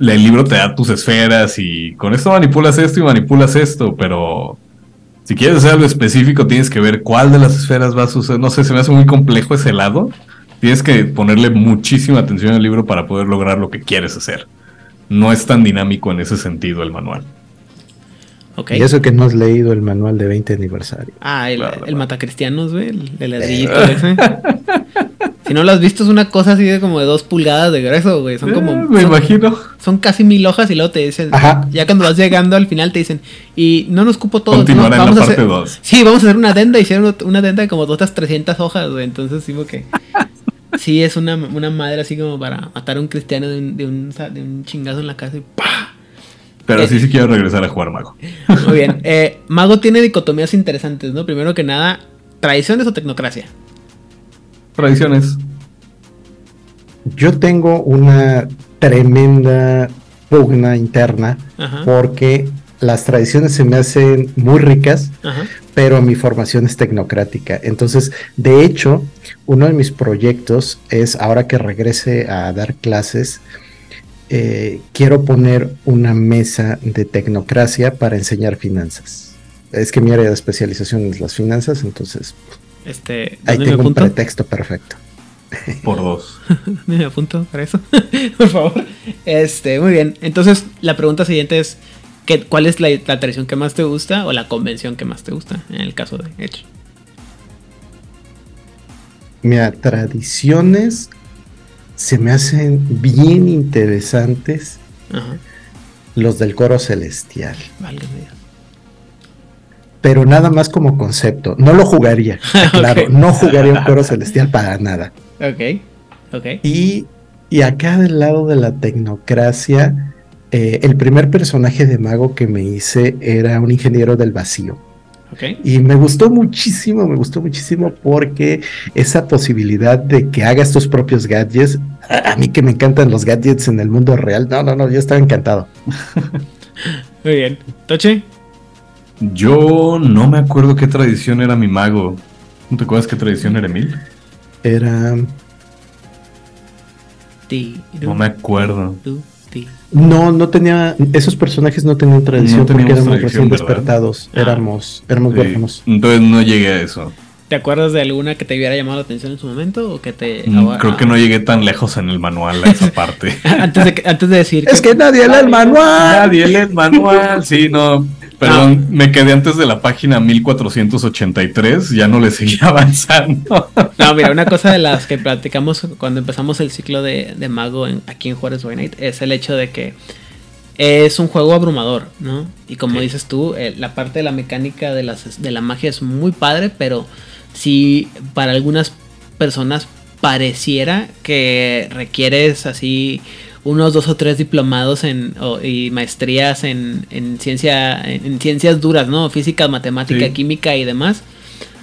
el libro te da tus esferas y con esto manipulas esto y manipulas esto, pero si quieres hacer algo específico tienes que ver cuál de las esferas vas a usar. No sé, se me hace muy complejo ese lado. Tienes que ponerle muchísima atención al libro para poder lograr lo que quieres hacer. No es tan dinámico en ese sentido el manual. Y eso que no has leído el manual de 20 aniversario. Ah, el, matacristianos, güey, el, ladrillito ese. Si no lo has visto, es una cosa así de como de dos pulgadas de grueso, güey. Son como. Eh, me son- imagino. Son casi mil hojas y luego te dicen. Ajá. Ya cuando vas llegando al final te dicen. Y no nos cupo todo. Continuará ¿no? en la a parte hacer- 2. Sí, vamos a hacer una adenda. Hicieron una adenda de como otras 300 hojas, güey. Entonces, sí, que. Sí, es una, una madre así como para matar a un cristiano de un, de un, de un chingazo en la casa y ¡pah! Pero Eh. sí, sí quiero regresar a jugar mago. Muy bien. Eh, Mago tiene dicotomías interesantes, ¿no? Primero que nada, tradiciones o tecnocracia. Tradiciones. Yo tengo una tremenda pugna interna Ajá. porque las tradiciones se me hacen muy ricas, Ajá. pero mi formación es tecnocrática. Entonces, de hecho, uno de mis proyectos es, ahora que regrese a dar clases, eh, quiero poner una mesa de tecnocracia para enseñar finanzas. Es que mi área de especialización es las finanzas, entonces Este, ahí ¿dónde me tengo un pretexto perfecto. Por dos. ¿Dónde me apunto para eso? Por favor. Este, muy bien. Entonces, la pregunta siguiente es: ¿qué, ¿cuál es la, la tradición que más te gusta o la convención que más te gusta en el caso de Edge? Mira, tradiciones se me hacen bien interesantes Ajá. los del coro celestial, Válgame Dios. pero nada más como concepto. No lo jugaría, claro, no jugaría un coro celestial para nada. Ok. Ok. Y, y acá del lado de la tecnocracia, eh, el primer personaje de mago que me hice era un ingeniero del vacío. Y me gustó muchísimo, me gustó muchísimo porque esa posibilidad de que hagas tus propios gadgets, a, a mí que me encantan los gadgets en el mundo real, no, no, no, yo estaba encantado. Muy bien. ¿Toche? Yo no me acuerdo qué tradición era mi mago. ¿No te acuerdas qué tradición era Emil? Era... No me acuerdo. Ti. No, no tenía, esos personajes no tenían tradición No porque éramos tradición, recién ¿verdad? despertados, Ah. éramos, éramos Sí, huérfanos. Entonces no llegué a eso. ¿Te acuerdas de alguna que te hubiera llamado la atención en su momento o que te Mm, Creo que no llegué tan lejos en el manual a esa parte. antes de que- antes de decir Es que nadie lee el manual. Nadie lee el manual. Sí, no. Perdón, me quedé antes de la página 1483. Ya no le seguí avanzando. No, mira, una cosa de las que platicamos cuando empezamos el ciclo de, de Mago en- aquí en Juárez by Night es el hecho de que es un juego abrumador, ¿no? Y como Sí. dices tú, eh, la parte de la mecánica de, las, de la magia es muy padre, pero sí para algunas personas pareciera que requieres así unos dos o tres diplomados en, o- y maestrías en, en ciencia en, en ciencias duras, ¿no? Física, matemática, Sí. química y demás.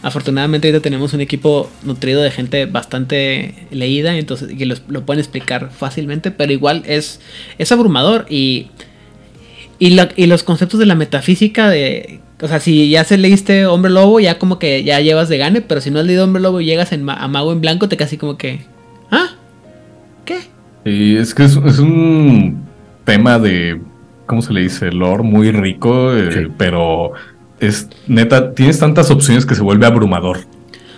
Afortunadamente ahorita tenemos un equipo nutrido de gente bastante leída, entonces que los- lo pueden explicar fácilmente, pero igual es, es abrumador y, y, la- y los conceptos de la metafísica de... O sea, si ya se leíste Hombre Lobo, ya como que ya llevas de gane, pero si no has leído Hombre Lobo y llegas en, ma- a Mago en Blanco, te casi como que... ¿Ah? Y es que es, es un tema de, ¿cómo se le dice? Lore muy rico, eh, Sí. pero es neta, tienes tantas opciones que se vuelve abrumador.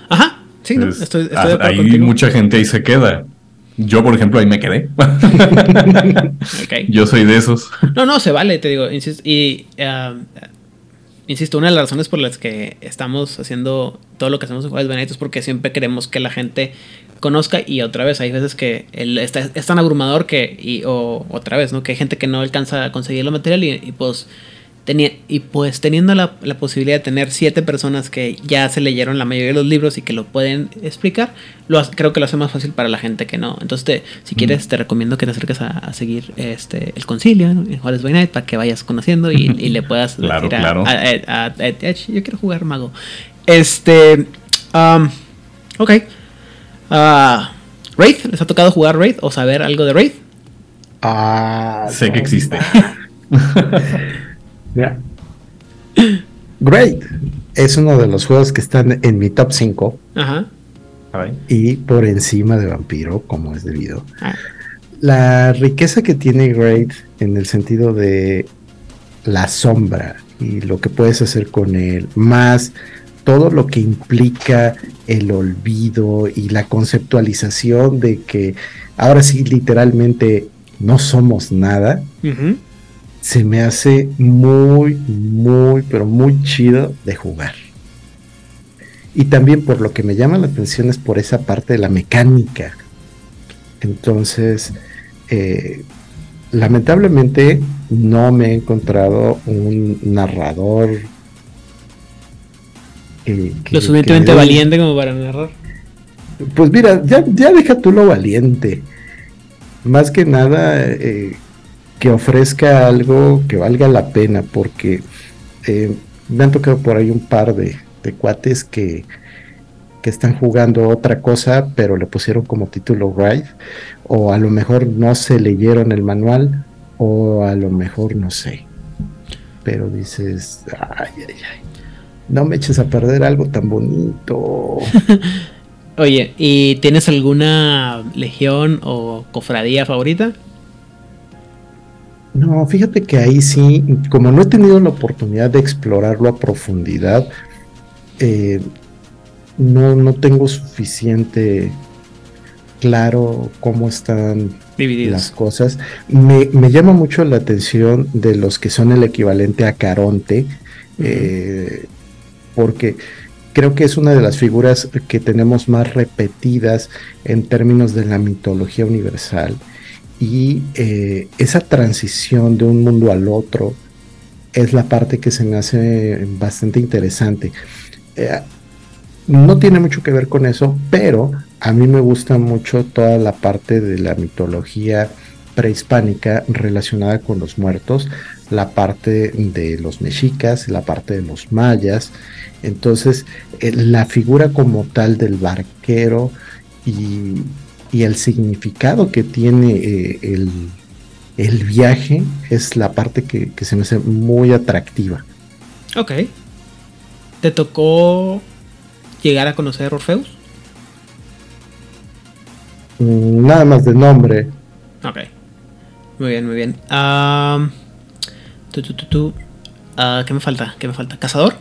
Ajá, sí, no, Es- estoy, estoy ah, de acuerdo ahí contigo. mucha gente ahí se queda. Yo, por ejemplo, ahí me quedé. Yo soy de esos. No, no, se vale, te digo. insisto, y ah, insisto, una de las razones por las que estamos haciendo todo lo que hacemos en Jueves Benito es porque siempre queremos que la gente conozca y otra vez hay veces que el, está- es tan abrumador que, y, o otra vez, ¿no? Que hay gente que no alcanza a conseguir el material y, y pues... Tenía, y pues teniendo la, la posibilidad de tener siete personas que ya se leyeron la mayoría de los libros y que lo pueden explicar, lo creo que lo hace más fácil para la gente que no. Entonces, te- si quieres, te recomiendo que te acerques a, a seguir este el concilio ¿no? en Juárez by Night para que vayas conociendo y, y le puedas Claro, decir a, claro. a- a- a- a Edge, yo quiero jugar mago. Este, um, ok. Ah, Raid, ¿les ha tocado jugar Raid o saber algo de Raid? Ah, sé que existe. Great. Es uno de los juegos que están en mi top 5 Ajá. Y por encima de Vampiro, como es debido. Ah, La riqueza que tiene Great en el sentido de la sombra y lo que puedes hacer con él, más todo lo que implica el olvido y la conceptualización de que ahora sí literalmente no somos nada, ujú. Se me hace muy, muy, pero muy chido de jugar. Y también por lo que me llama la atención es por esa parte de la mecánica. Entonces, eh, lamentablemente no me he encontrado un narrador lo suficientemente valiente como para narrar. Pues mira, ya, ya deja tú lo valiente. Más que nada eh, que ofrezca algo que valga la pena, porque eh, me han tocado por ahí un par de, cuates que, que están jugando otra cosa, pero le pusieron como título Ride, o a lo mejor no se leyeron el manual, o a lo mejor no sé. Pero dices, ay, ay, ay no me eches a perder algo tan bonito. Oye, ¿y tienes alguna legión o cofradía favorita? No, fíjate que ahí sí, como no he tenido la oportunidad de explorarlo a profundidad, eh, no, no tengo suficiente claro cómo están las cosas. Me, me, llama mucho la atención de los que son el equivalente a Caronte porque creo que es una de las figuras que tenemos más repetidas en términos de la mitología universal. Y eh, esa transición de un mundo al otro es la parte que se me hace bastante interesante. Eh, no tiene mucho que ver con eso, pero a mí me gusta mucho toda la parte de la mitología prehispánica relacionada con los muertos, la parte de los mexicas, la parte de los mayas. Entonces, eh, la figura como tal del barquero y, el significado que tiene eh, el, viaje es la parte que, se me hace muy atractiva. Ok. ¿Te tocó llegar a conocer Orfeus? Mm, nada más de nombre. Ok. Muy bien, muy bien. tú, ah, ¿Qué me falta? ¿Qué me falta? ¿Cazador?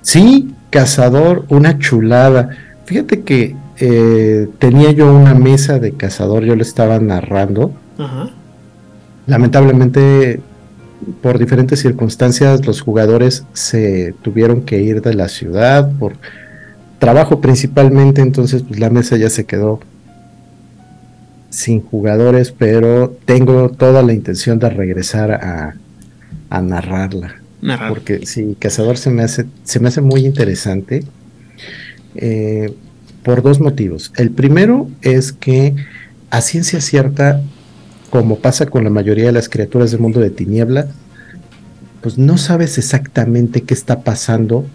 Sí, Cazador, una chulada. Fíjate que eh, tenía yo una mesa de Cazador, yo le estaba narrando. Lamentablemente, por diferentes circunstancias, los jugadores se tuvieron que ir de la ciudad por trabajo principalmente, entonces pues, la mesa ya se quedó sin jugadores, pero tengo toda la intención de regresar a, narrarla. Porque sí, Cazador se me hace, se me hace muy interesante eh, por dos motivos. El primero es que a ciencia cierta, como pasa con la mayoría de las criaturas del mundo de tiniebla, pues no sabes exactamente qué está pasando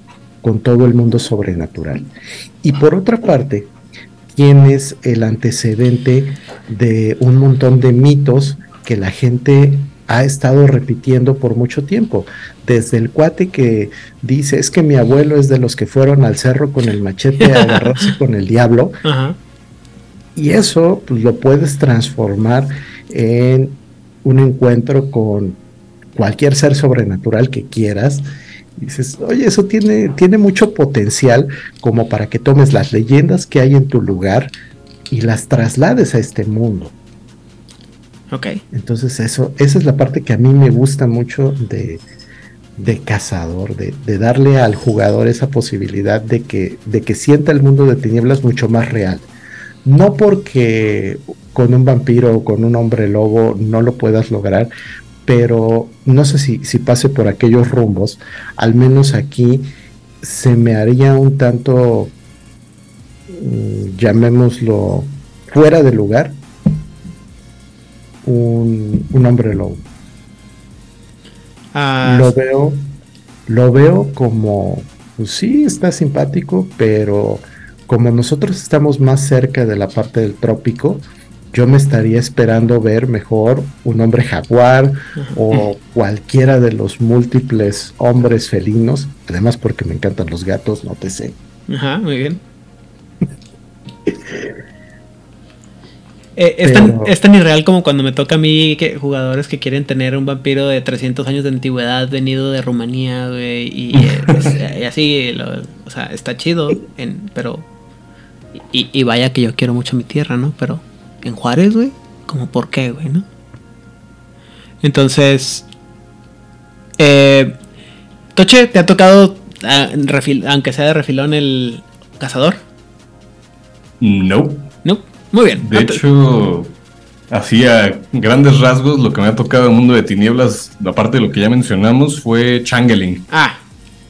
con todo el mundo sobrenatural. Y por otra parte, tienes el antecedente de un montón de mitos que la gente ha estado repitiendo por mucho tiempo. Desde el cuate que dice, es que mi abuelo es de los que fueron al cerro con el machete a agarrarse con el diablo. Y eso pues, lo puedes transformar en un encuentro con cualquier ser sobrenatural que quieras dices, oye, eso tiene, tiene mucho potencial como para que tomes las leyendas que hay en tu lugar y las traslades a este mundo. Entonces eso, esa es la parte que a mí me gusta mucho de, de cazador, de, de, darle al jugador esa posibilidad de que, de que sienta el mundo de tinieblas mucho más real. No porque con un vampiro o con un hombre lobo no lo puedas lograr, pero no sé si, si pase por aquellos rumbos, al menos aquí se me haría un tanto, mm, llamémoslo, fuera de lugar, un, hombre lobo. Ah, lo veo, lo veo como, pues sí, está simpático, pero como nosotros estamos más cerca de la parte del trópico, yo me estaría esperando ver mejor un hombre jaguar o cualquiera de los múltiples hombres felinos, además porque me encantan los gatos, no te sé. Ajá, muy bien. Eh, es, tan, irreal como cuando me toca a mí que jugadores que quieren tener un vampiro de 300 años de antigüedad venido de Rumanía, y, eh, así, o sea, está chido, pero... Y, y, vaya que yo quiero mucho mi tierra, ¿no? Pero en Juárez, güey. Como por qué, güey, ¿no? Entonces, eh, Toche, ¿te ha tocado Ah, refil- aunque sea de refilón el cazador. No. No, muy bien. De hecho, así a grandes rasgos, lo que me ha tocado en el mundo de tinieblas, aparte de lo que ya mencionamos, fue Changeling. Ah,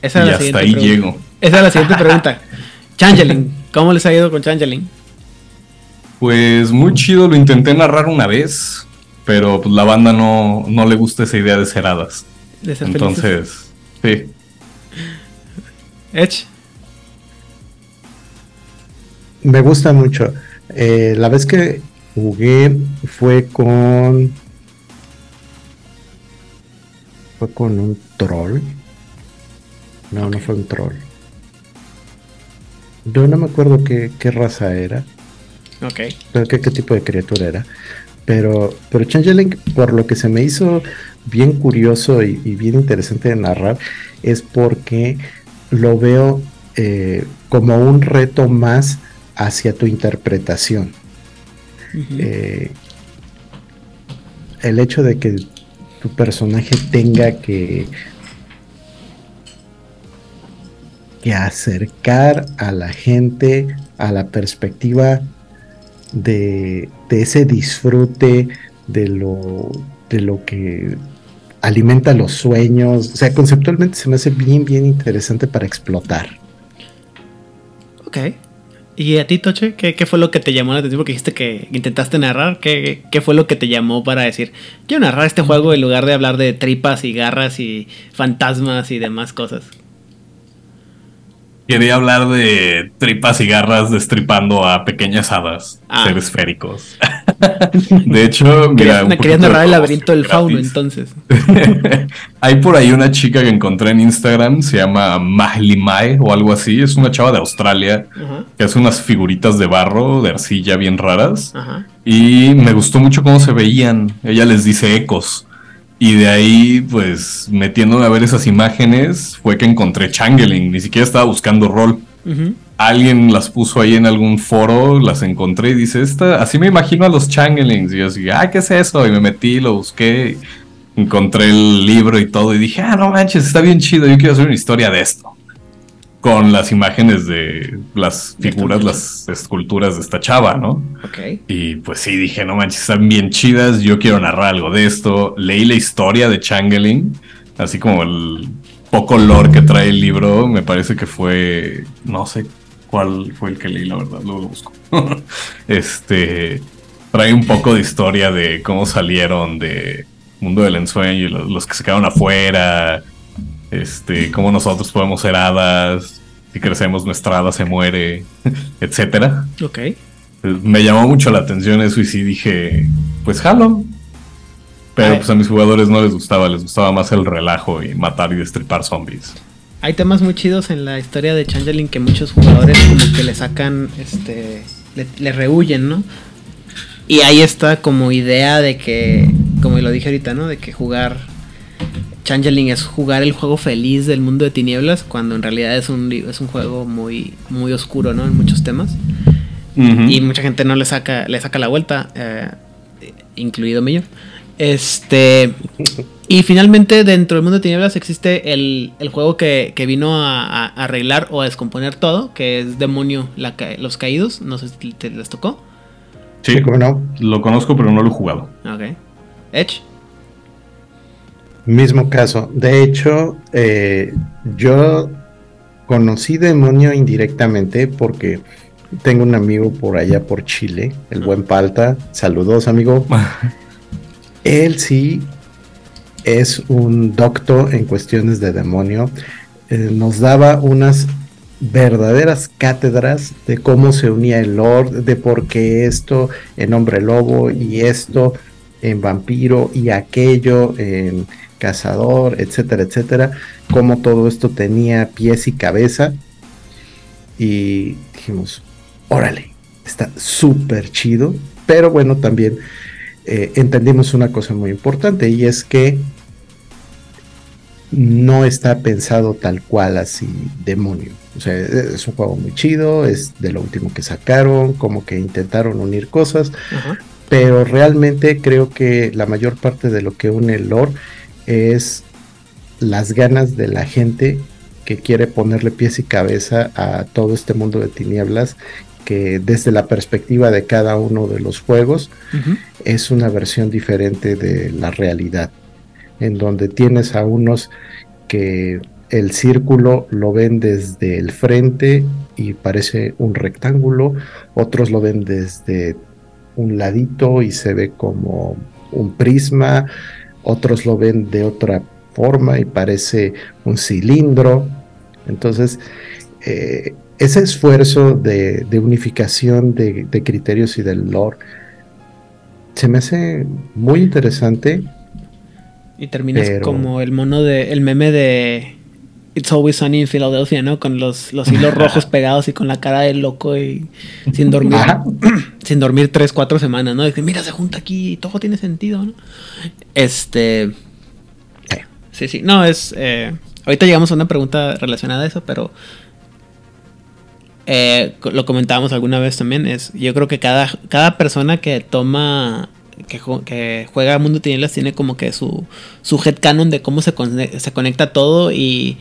esa Y era la hasta siguiente ahí pregunta. llego. Esa es la siguiente pregunta. Changeling, ¿cómo les ha ido con Changeling? Pues muy chido, lo intenté narrar una vez, pero pues la banda no, no le gusta esa idea de ser hadas. De ser felices. Entonces, sí. Edge. Me gusta mucho. Eh, la vez que jugué fue con. Fue con un troll. No, no fue un troll. Yo no me acuerdo qué, qué raza era. Ok. pero qué, qué tipo de criatura era. Pero, pero Changeling, por lo que se me hizo bien curioso y, y bien interesante de narrar, es porque lo veo eh, como un reto más hacia tu interpretación. Eh, el hecho de que tu personaje tenga que, que acercar a la gente a la perspectiva de, de ese disfrute de lo, de lo que alimenta los sueños. O sea, conceptualmente se me hace bien, bien interesante para explotar. Ok. ¿Y a ti, Toche? ¿Qué, qué fue lo que te llamó la atención? Porque dijiste que intentaste narrar. ¿Qué, qué fue lo que te llamó para decir, quiero narrar este juego en lugar de hablar de tripas y garras y fantasmas y demás cosas? Quería hablar de tripas y garras destripando a pequeñas hadas, Ah. seres esféricos. de hecho, mira. de narrar el laberinto del fauno, entonces. Hay por ahí una chica que encontré en Instagram, se llama Mahlimae o algo así. Es una chava de Australia que hace unas figuritas de barro, de arcilla bien raras. ajá. Y me gustó mucho cómo se veían. Ella les dice ecos. Y de ahí, pues, metiéndome a ver esas imágenes, fue que encontré Changeling. Ni siquiera estaba buscando rol. Alguien las puso ahí en algún foro, las encontré y dice, esta, así me imagino a los Changelings. Y yo así, ah, ¿qué es eso? Y me metí, lo busqué, encontré el libro y todo. Y dije, ah, no manches, está bien chido, yo quiero hacer una historia de esto. Con las imágenes de las figuras, las esculturas de esta chava, ¿no? Ok. Y pues sí, dije, no manches, están bien chidas, yo quiero narrar algo de esto. Leí la historia de Changeling, así como el poco lore que trae el libro, me parece que fue, no sé cuál fue el que leí, la verdad, luego lo busco. este, trae un poco de historia de cómo salieron de Mundo del Ensueño y los, los que se quedaron afuera, este, cómo nosotros podemos ser hadas, si crecemos nuestra hada se muere, etcétera. Ok. Me llamó mucho la atención eso y sí dije, pues jalo. Pero pues a mis jugadores no les gustaba, les gustaba más el relajo y matar y destripar zombies. Hay temas muy chidos en la historia de Changeling que muchos jugadores como que le sacan, este, le, le rehuyen, ¿no? Y ahí está como idea de que, como lo dije ahorita, ¿no? De que jugar Changeling es jugar el juego feliz del mundo de tinieblas, cuando en realidad es un, es un juego muy, muy oscuro, ¿no? En muchos temas. Y mucha gente no le saca, le saca la vuelta, eh, incluido Millo. Este. Y finalmente, dentro del mundo de tinieblas existe el, el juego que, que vino a, a arreglar o a descomponer todo, que es Demonio la Los Caídos. No sé si te les tocó. Sí, Sí, ¿cómo no? lo conozco pero no lo he jugado. Ok. Edge. Mismo caso. De hecho, eh, yo conocí Demonio indirectamente porque tengo un amigo por allá por Chile, el buen Palta. Saludos, amigo. Él sí es un docto en cuestiones de demonio. Eh, nos daba unas verdaderas cátedras de cómo se unía el Lord, de por qué esto en Hombre Lobo y esto en Vampiro y aquello en Cazador, etcétera, etcétera. Cómo todo esto tenía pies y cabeza. Y dijimos, órale, está súper chido. Pero bueno, también eh, entendimos una cosa muy importante y es que no está pensado tal cual así demonio. O sea, es un juego muy chido, es de lo último que sacaron, como que intentaron unir cosas, pero realmente creo que la mayor parte de lo que une el lore es las ganas de la gente que quiere ponerle pies y cabeza a todo este mundo de tinieblas que desde la perspectiva de cada uno de los juegos es una versión diferente de la realidad, en donde tienes a unos que el círculo lo ven desde el frente y parece un rectángulo, otros lo ven desde un ladito y se ve como un prisma, otros lo ven de otra forma y parece un cilindro. Entonces, eh, ese esfuerzo de, unificación de, criterios y del lore se me hace muy interesante. Y terminas como el mono de, el meme de It's Always Sunny in Philadelphia, ¿no? Con los, los hilos rojos pegados y con la cara de loco y sin dormir, sin dormir tres, cuatro semanas, ¿no? Dice, mira, se junta aquí y todo tiene sentido, ¿no? Este, sí, sí, no, es, eh, ahorita llegamos a una pregunta relacionada a eso, pero eh, lo comentábamos alguna vez también, es yo creo que cada, cada persona que toma, que, que juega Mundo Tinieblas tiene como que su, su headcanon de cómo se, se conecta todo y,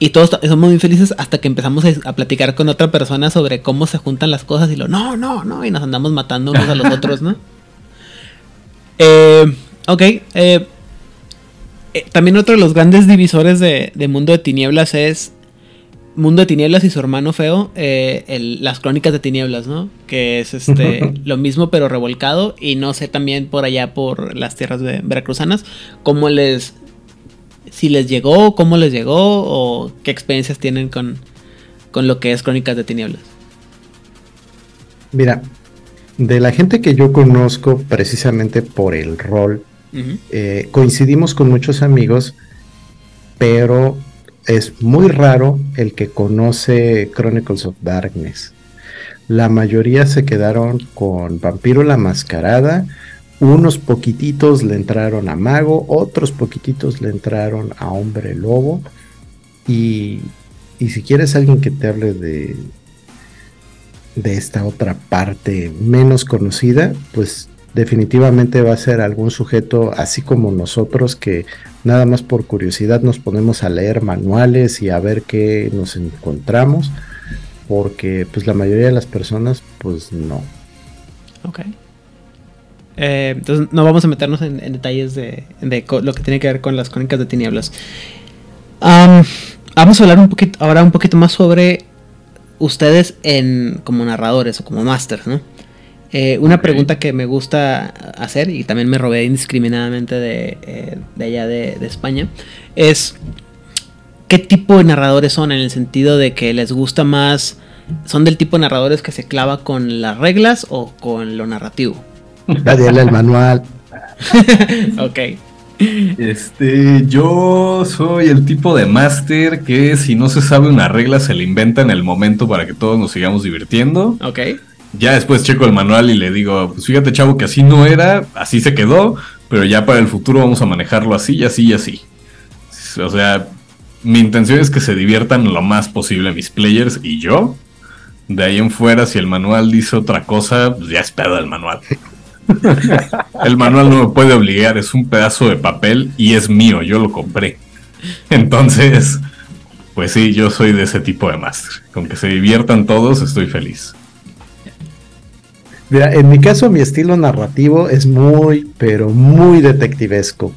y todos somos muy felices hasta que empezamos a, platicar con otra persona sobre cómo se juntan las cosas y lo, no, no, no, y nos andamos matando unos a los otros, ¿no? Eh, ok, eh, también otro de los grandes divisores de, de Mundo de Tinieblas es Mundo de Tinieblas y su hermano feo, eh, las crónicas de Tinieblas, ¿no? Que es este lo mismo pero revolcado y no sé también por allá por las tierras de veracruzanas cómo les si les llegó, cómo les llegó o qué experiencias tienen con, con lo que es Crónicas de Tinieblas. Mira, de la gente que yo conozco precisamente por el rol, eh, coincidimos con muchos amigos, pero es muy raro el que conoce Chronicles of Darkness. La mayoría se quedaron con Vampiro la Mascarada. Unos poquititos le entraron a Mago, otros poquititos le entraron a Hombre Lobo. Y, y si quieres alguien que te hable de, de esta otra parte menos conocida, pues definitivamente va a ser algún sujeto así como nosotros que nada más por curiosidad nos ponemos a leer manuales y a ver qué nos encontramos porque pues la mayoría de las personas pues no. Ok. Eh, entonces no vamos a meternos en, detalles de, lo que tiene que ver con las crónicas de tinieblas. vamos a hablar un poquito ahora un poquito más sobre ustedes en como narradores o como masters, ¿no? Eh, una pregunta que me gusta hacer, y también me robé indiscriminadamente de, eh, allá de, España, es qué tipo de narradores son en el sentido de que les gusta más, son del tipo de narradores que se clava con las reglas o con lo narrativo. Dale el manual. ok. Este, yo soy el tipo de máster que si no se sabe una regla se la inventa en el momento para que todos nos sigamos divirtiendo. Ok. Ya después checo el manual y le digo, pues fíjate chavo que así no era, así se quedó, pero ya para el futuro vamos a manejarlo así y así y así. O sea, mi intención es que se diviertan lo más posible mis players y yo. De ahí en fuera, si el manual dice otra cosa, pues ya es pedo el manual. el manual no me puede obligar, es un pedazo de papel y es mío, yo lo compré. Entonces, pues sí, yo soy de ese tipo de máster. Con que se diviertan todos, estoy feliz. Mira, en mi caso mi estilo narrativo es muy, pero muy detectivesco.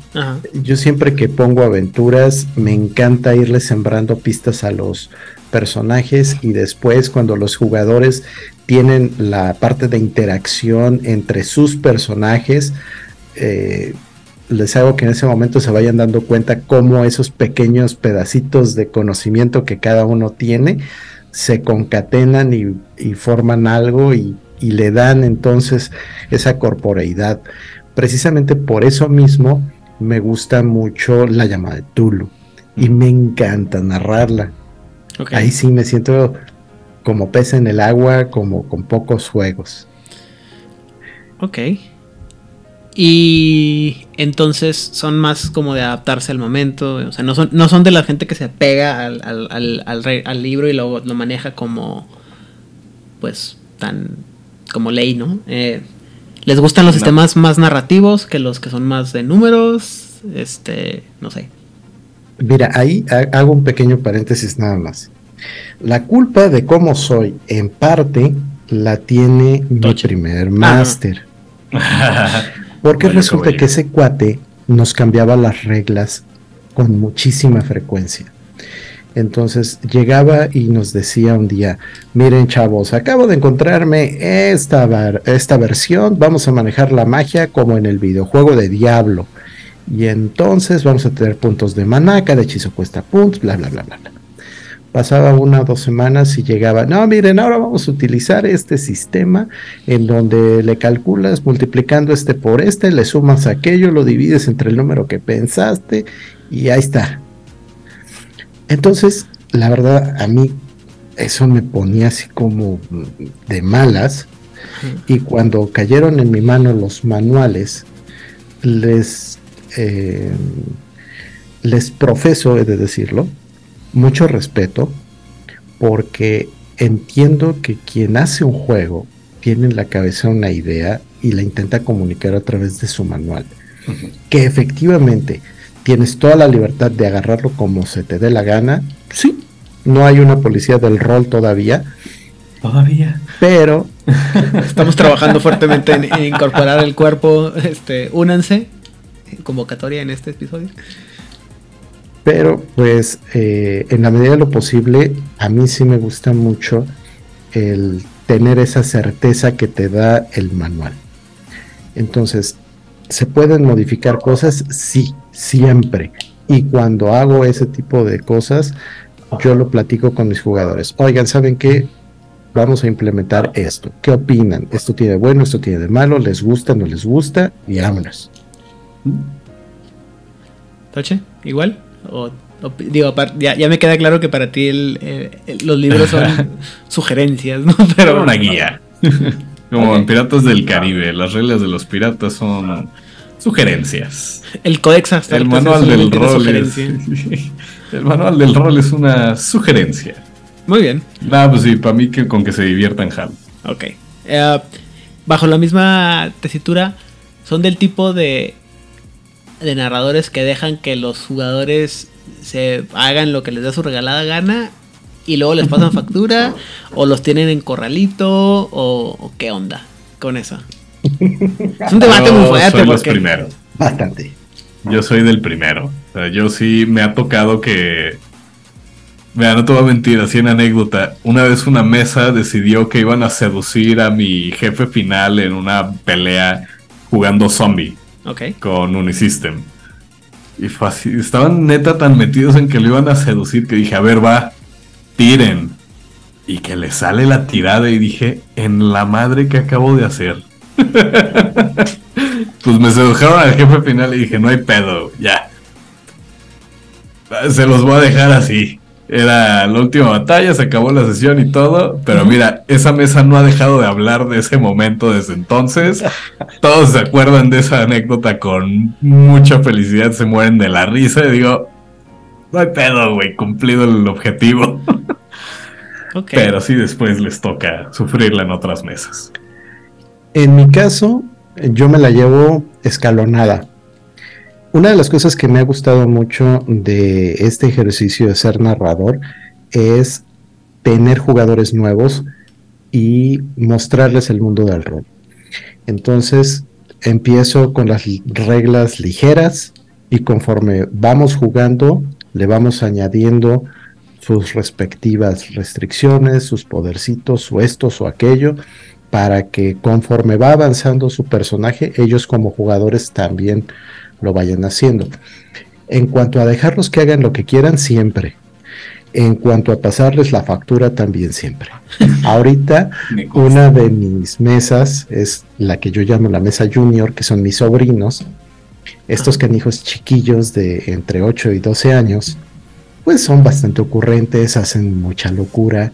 Yo siempre que pongo aventuras me encanta irle sembrando pistas a los personajes y después cuando los jugadores tienen la parte de interacción entre sus personajes, eh, les hago que en ese momento se vayan dando cuenta cómo esos pequeños pedacitos de conocimiento que cada uno tiene se concatenan y, y forman algo y y le dan entonces esa corporeidad. Precisamente por eso mismo me gusta mucho la llamada de Tulu y me encanta narrarla. Ahí sí me siento como pez en el agua, como con pocos juegos. Ok. Y entonces son más como de adaptarse al momento. O sea, no son, no son de la gente que se pega al, al, al libro y lo, lo, maneja como pues tan como ley, ¿no? Eh, les gustan los sistemas más narrativos que los que son más de números, este, no sé. Mira, ahí hago un pequeño paréntesis nada más. La culpa de cómo soy, en parte, la tiene mi primer máster. Porque resulta que ese cuate nos cambiaba las reglas con muchísima frecuencia. Entonces llegaba y nos decía un día, miren chavos, acabo de encontrarme esta, esta versión, vamos a manejar la magia como en el videojuego de Diablo. Y entonces vamos a tener puntos de maná, cada hechizo cuesta puntos, bla, bla, bla, bla. Pasaba una o dos semanas y llegaba, no, miren, ahora vamos a utilizar este sistema en donde le calculas multiplicando este por este, le sumas aquello, lo divides entre el número que pensaste y ahí está. Entonces, la verdad, a mí eso me ponía así como de malas. Y cuando cayeron en mi mano los manuales, les, eh, les profeso, he de decirlo, mucho respeto, porque entiendo que quien hace un juego tiene en la cabeza una idea y la intenta comunicar a través de su manual. Que efectivamente tienes toda la libertad de agarrarlo como se te dé la gana. Sí, no hay una policía del rol todavía. Todavía. Pero estamos trabajando fuertemente en, incorporar el cuerpo. Este, únanse. Convocatoria en este episodio. Pero pues eh, en la medida de lo posible, a mí sí me gusta mucho el tener esa certeza que te da el manual. Entonces, ¿se pueden modificar cosas? Sí, siempre. Y cuando hago ese tipo de cosas, yo lo platico con mis jugadores. Oigan, ¿saben qué? Vamos a implementar esto. ¿Qué opinan? ¿Esto tiene de bueno? ¿Esto tiene de malo? ¿Les gusta? ¿No les gusta? Y vámonos. ¿Toche? ¿Igual? O, digo, ya, me queda claro que para ti los libros son sugerencias, ¿no? Pero una guía. Como en Piratas del Caribe, las reglas de los piratas son sugerencias. El Codex hasta el manual del rol es, El manual del rol es una sugerencia. Muy bien. Nada, pues sí, para mí que con que se diviertan HAL. Ok. Eh, bajo la misma tesitura, son del tipo de, de narradores que dejan que los jugadores se hagan lo que les da su regalada gana y luego les pasan factura o los tienen en corralito o qué onda con eso. Es un debate muy fuerte. Soy los primeros. Bastante. Yo soy del primero. O sea, yo sí me ha tocado que. Mira, no te voy a mentir, así en anécdota. Una vez una mesa decidió que iban a seducir a mi jefe final en una pelea jugando zombie. Ok. Con Unisystem. Y fue Estaban neta tan metidos en que lo iban a seducir que dije, a ver, va, tiren. Y que le sale la tirada y dije, en la madre que acabo de hacer. pues me sedujeron al jefe final y dije, no hay pedo, ya. Se los voy a dejar así. Era la última batalla, se acabó la sesión y todo, pero mira, esa mesa no ha dejado de hablar de ese momento desde entonces. Todos se acuerdan de esa anécdota con mucha felicidad, se mueren de la risa y digo, no hay pedo, güey, cumplido el objetivo. Pero sí después les toca sufrirla en otras mesas. En mi caso, yo me la llevo escalonada. Una de las cosas que me ha gustado mucho de este ejercicio de ser narrador es tener jugadores nuevos y mostrarles el mundo del rol. Entonces, empiezo con las reglas ligeras y conforme vamos jugando, le vamos añadiendo sus respectivas restricciones, sus podercitos, o esto o aquello, para que conforme va avanzando su personaje, ellos como jugadores también lo vayan haciendo. En cuanto a dejarlos que hagan lo que quieran, siempre. En cuanto a pasarles la factura, también siempre. Ahorita, una de mis mesas es la que yo llamo la mesa junior, que son mis sobrinos. Estos canijos chiquillos de entre 8 y 12 años, pues son bastante ocurrentes, hacen mucha locura,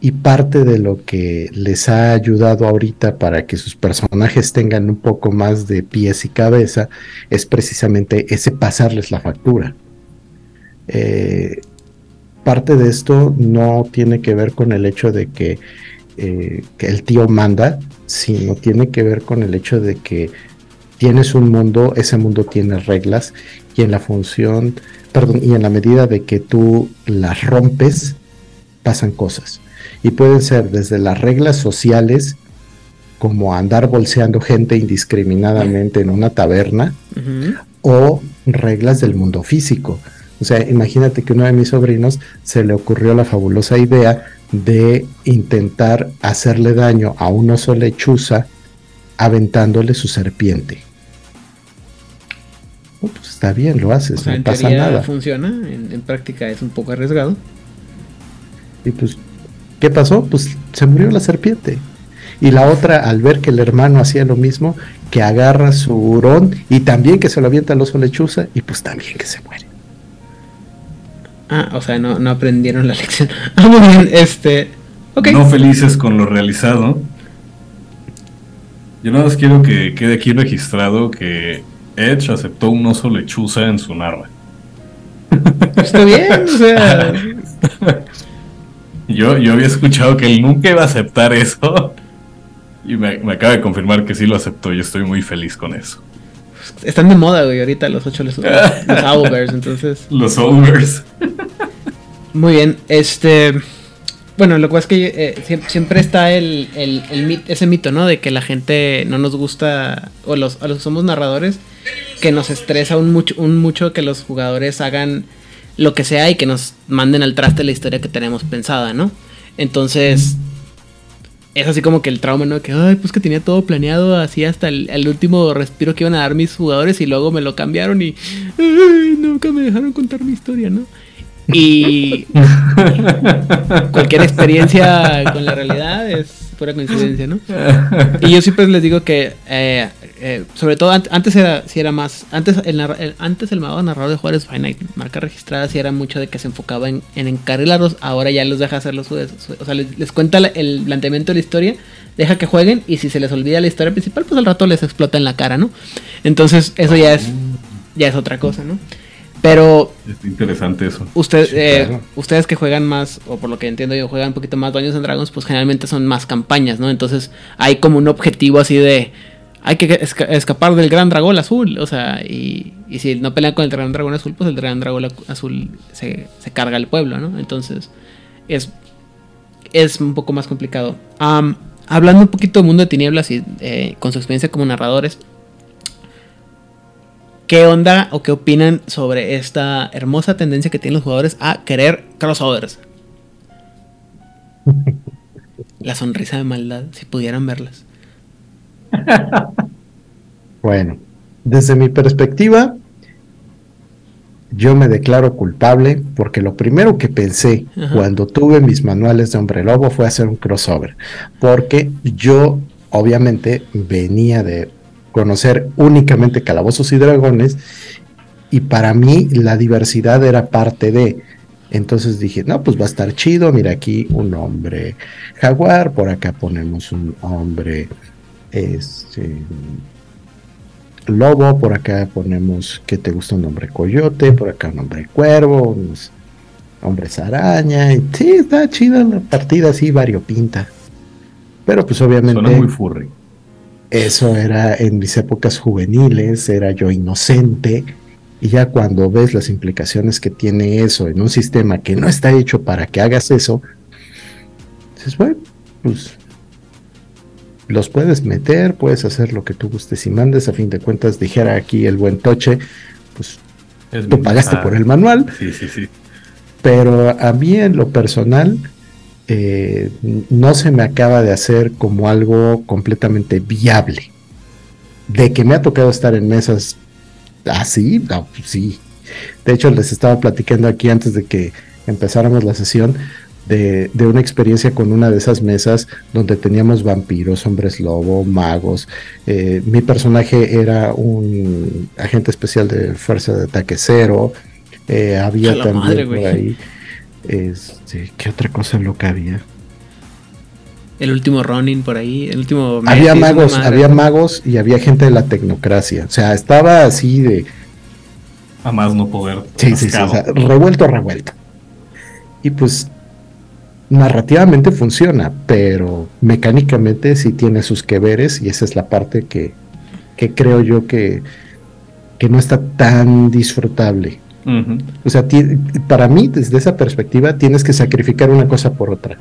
y parte de lo que les ha ayudado ahorita para que sus personajes tengan un poco más de pies y cabeza es precisamente ese pasarles la factura. Eh, parte de esto no tiene que ver con el hecho de que, eh, que, el tío manda, sino tiene que ver con el hecho de que tienes un mundo, ese mundo tiene reglas y en la función perdón, y en la medida de que tú las rompes, pasan cosas. Y pueden ser desde las reglas sociales, como andar bolseando gente indiscriminadamente en una taberna, o reglas del mundo físico. O sea, imagínate que uno de mis sobrinos se le ocurrió la fabulosa idea de intentar hacerle daño a un oso lechuza aventándole su serpiente. Oh, pues está bien, lo haces, no pasa nada. Funciona, en, práctica es un poco arriesgado. Y pues, ¿qué pasó? Pues se murió la serpiente. Y la otra, al ver que el hermano hacía lo mismo, que agarra su hurón y también que se lo avienta al oso lechuza y pues también que se muere. Ah, o sea, no, no aprendieron la lección. Ah, muy bien, este. No felices con lo realizado. Yo nada más quiero que quede aquí registrado que Edge aceptó un oso lechuza en su narra. Está bien, o sea. yo, yo había escuchado que él nunca iba a aceptar eso. Y me, acaba de confirmar que sí lo aceptó y estoy muy feliz con eso. Están de moda, güey, ahorita los ocho los, los Owlbears, entonces. Los Owlbears. Muy bien, este. Bueno, lo que pasa es que eh, siempre está el, el, ese mito, ¿no? De que la gente no nos gusta, o los, a los somos narradores, que nos estresa un mucho, un mucho que los jugadores hagan lo que sea y que nos manden al traste la historia que tenemos pensada, ¿no? Entonces, es así como que el trauma, ¿no? Que, ay, pues que tenía todo planeado así hasta el, último respiro que iban a dar mis jugadores y luego me lo cambiaron y, ay, nunca me dejaron contar mi historia, ¿no? Y cualquier experiencia con la realidad es pura coincidencia, ¿no? Y yo siempre les digo que, eh, eh, sobre todo antes era, si era más, antes el, antes el narrador de jugadores Finite, marca registrada, si era mucho de que se enfocaba en, en encarrilarlos, ahora ya los deja hacer los o sea, les, cuenta el planteamiento de la historia, deja que jueguen y si se les olvida la historia principal, pues al rato les explota en la cara, ¿no? Entonces eso ya es, ya es otra cosa, ¿no? Pero. Es interesante eso. Usted, eh, Ustedes que juegan más, o por lo que entiendo yo, juegan un poquito más Dungeons and Dragons, pues generalmente son más campañas, ¿no? Entonces hay como un objetivo así de. Hay que escapar del gran dragón azul. O sea, y, y, si no pelean con el gran dragón azul, pues el gran dragón azul se, se carga el pueblo, ¿no? Entonces es, es un poco más complicado. hablando un poquito del mundo de tinieblas y eh, con su experiencia como narradores. ¿Qué onda o qué opinan sobre esta hermosa tendencia que tienen los jugadores a querer crossovers? La sonrisa de maldad, si pudieran verlas. Bueno, desde mi perspectiva, yo me declaro culpable porque lo primero que pensé cuando tuve mis manuales de hombre lobo fue hacer un crossover. Porque yo, obviamente, venía de conocer únicamente calabozos y dragones y para mí la diversidad era parte de. Entonces dije, no, pues va a estar chido, mira aquí un hombre jaguar, por acá ponemos un hombre este, lobo, por acá ponemos que te gusta un hombre coyote, por acá un hombre cuervo, unos hombres araña, y sí, está chida la partida así variopinta. Pero pues obviamente... muy furry. Eso era en mis épocas juveniles, era yo inocente. Y ya cuando ves las implicaciones que tiene eso en un sistema que no está hecho para que hagas eso, dices, bueno, pues los puedes meter, puedes hacer lo que tú gustes y mandes. A fin de cuentas, dijera aquí el buen Toche, pues tú pagaste por el manual. Sí, sí, sí. Pero a mí en lo personal, eh, no se me acaba de hacer como algo completamente viable. De que me ha tocado estar en mesas así, no, pues sí. De hecho, les estaba platicando aquí antes de que empezáramos la sesión de, una experiencia con una de esas mesas donde teníamos vampiros, hombres lobo, magos. Eh, mi personaje era un agente especial de Fuerza de Ataque Cero. Eh, había también por ahí este, ¿qué otra cosa loca había? El último running por ahí, el último... Había magos, había magos y había gente de la tecnocracia. O sea, estaba así de... A más no poder. Sí, sí, sí, revuelto, revuelto. Y pues narrativamente funciona, pero mecánicamente sí tiene sus que veres y esa es la parte que, que creo yo que, que no está tan disfrutable O sea, para mí, desde esa perspectiva, tienes que sacrificar una cosa por otra.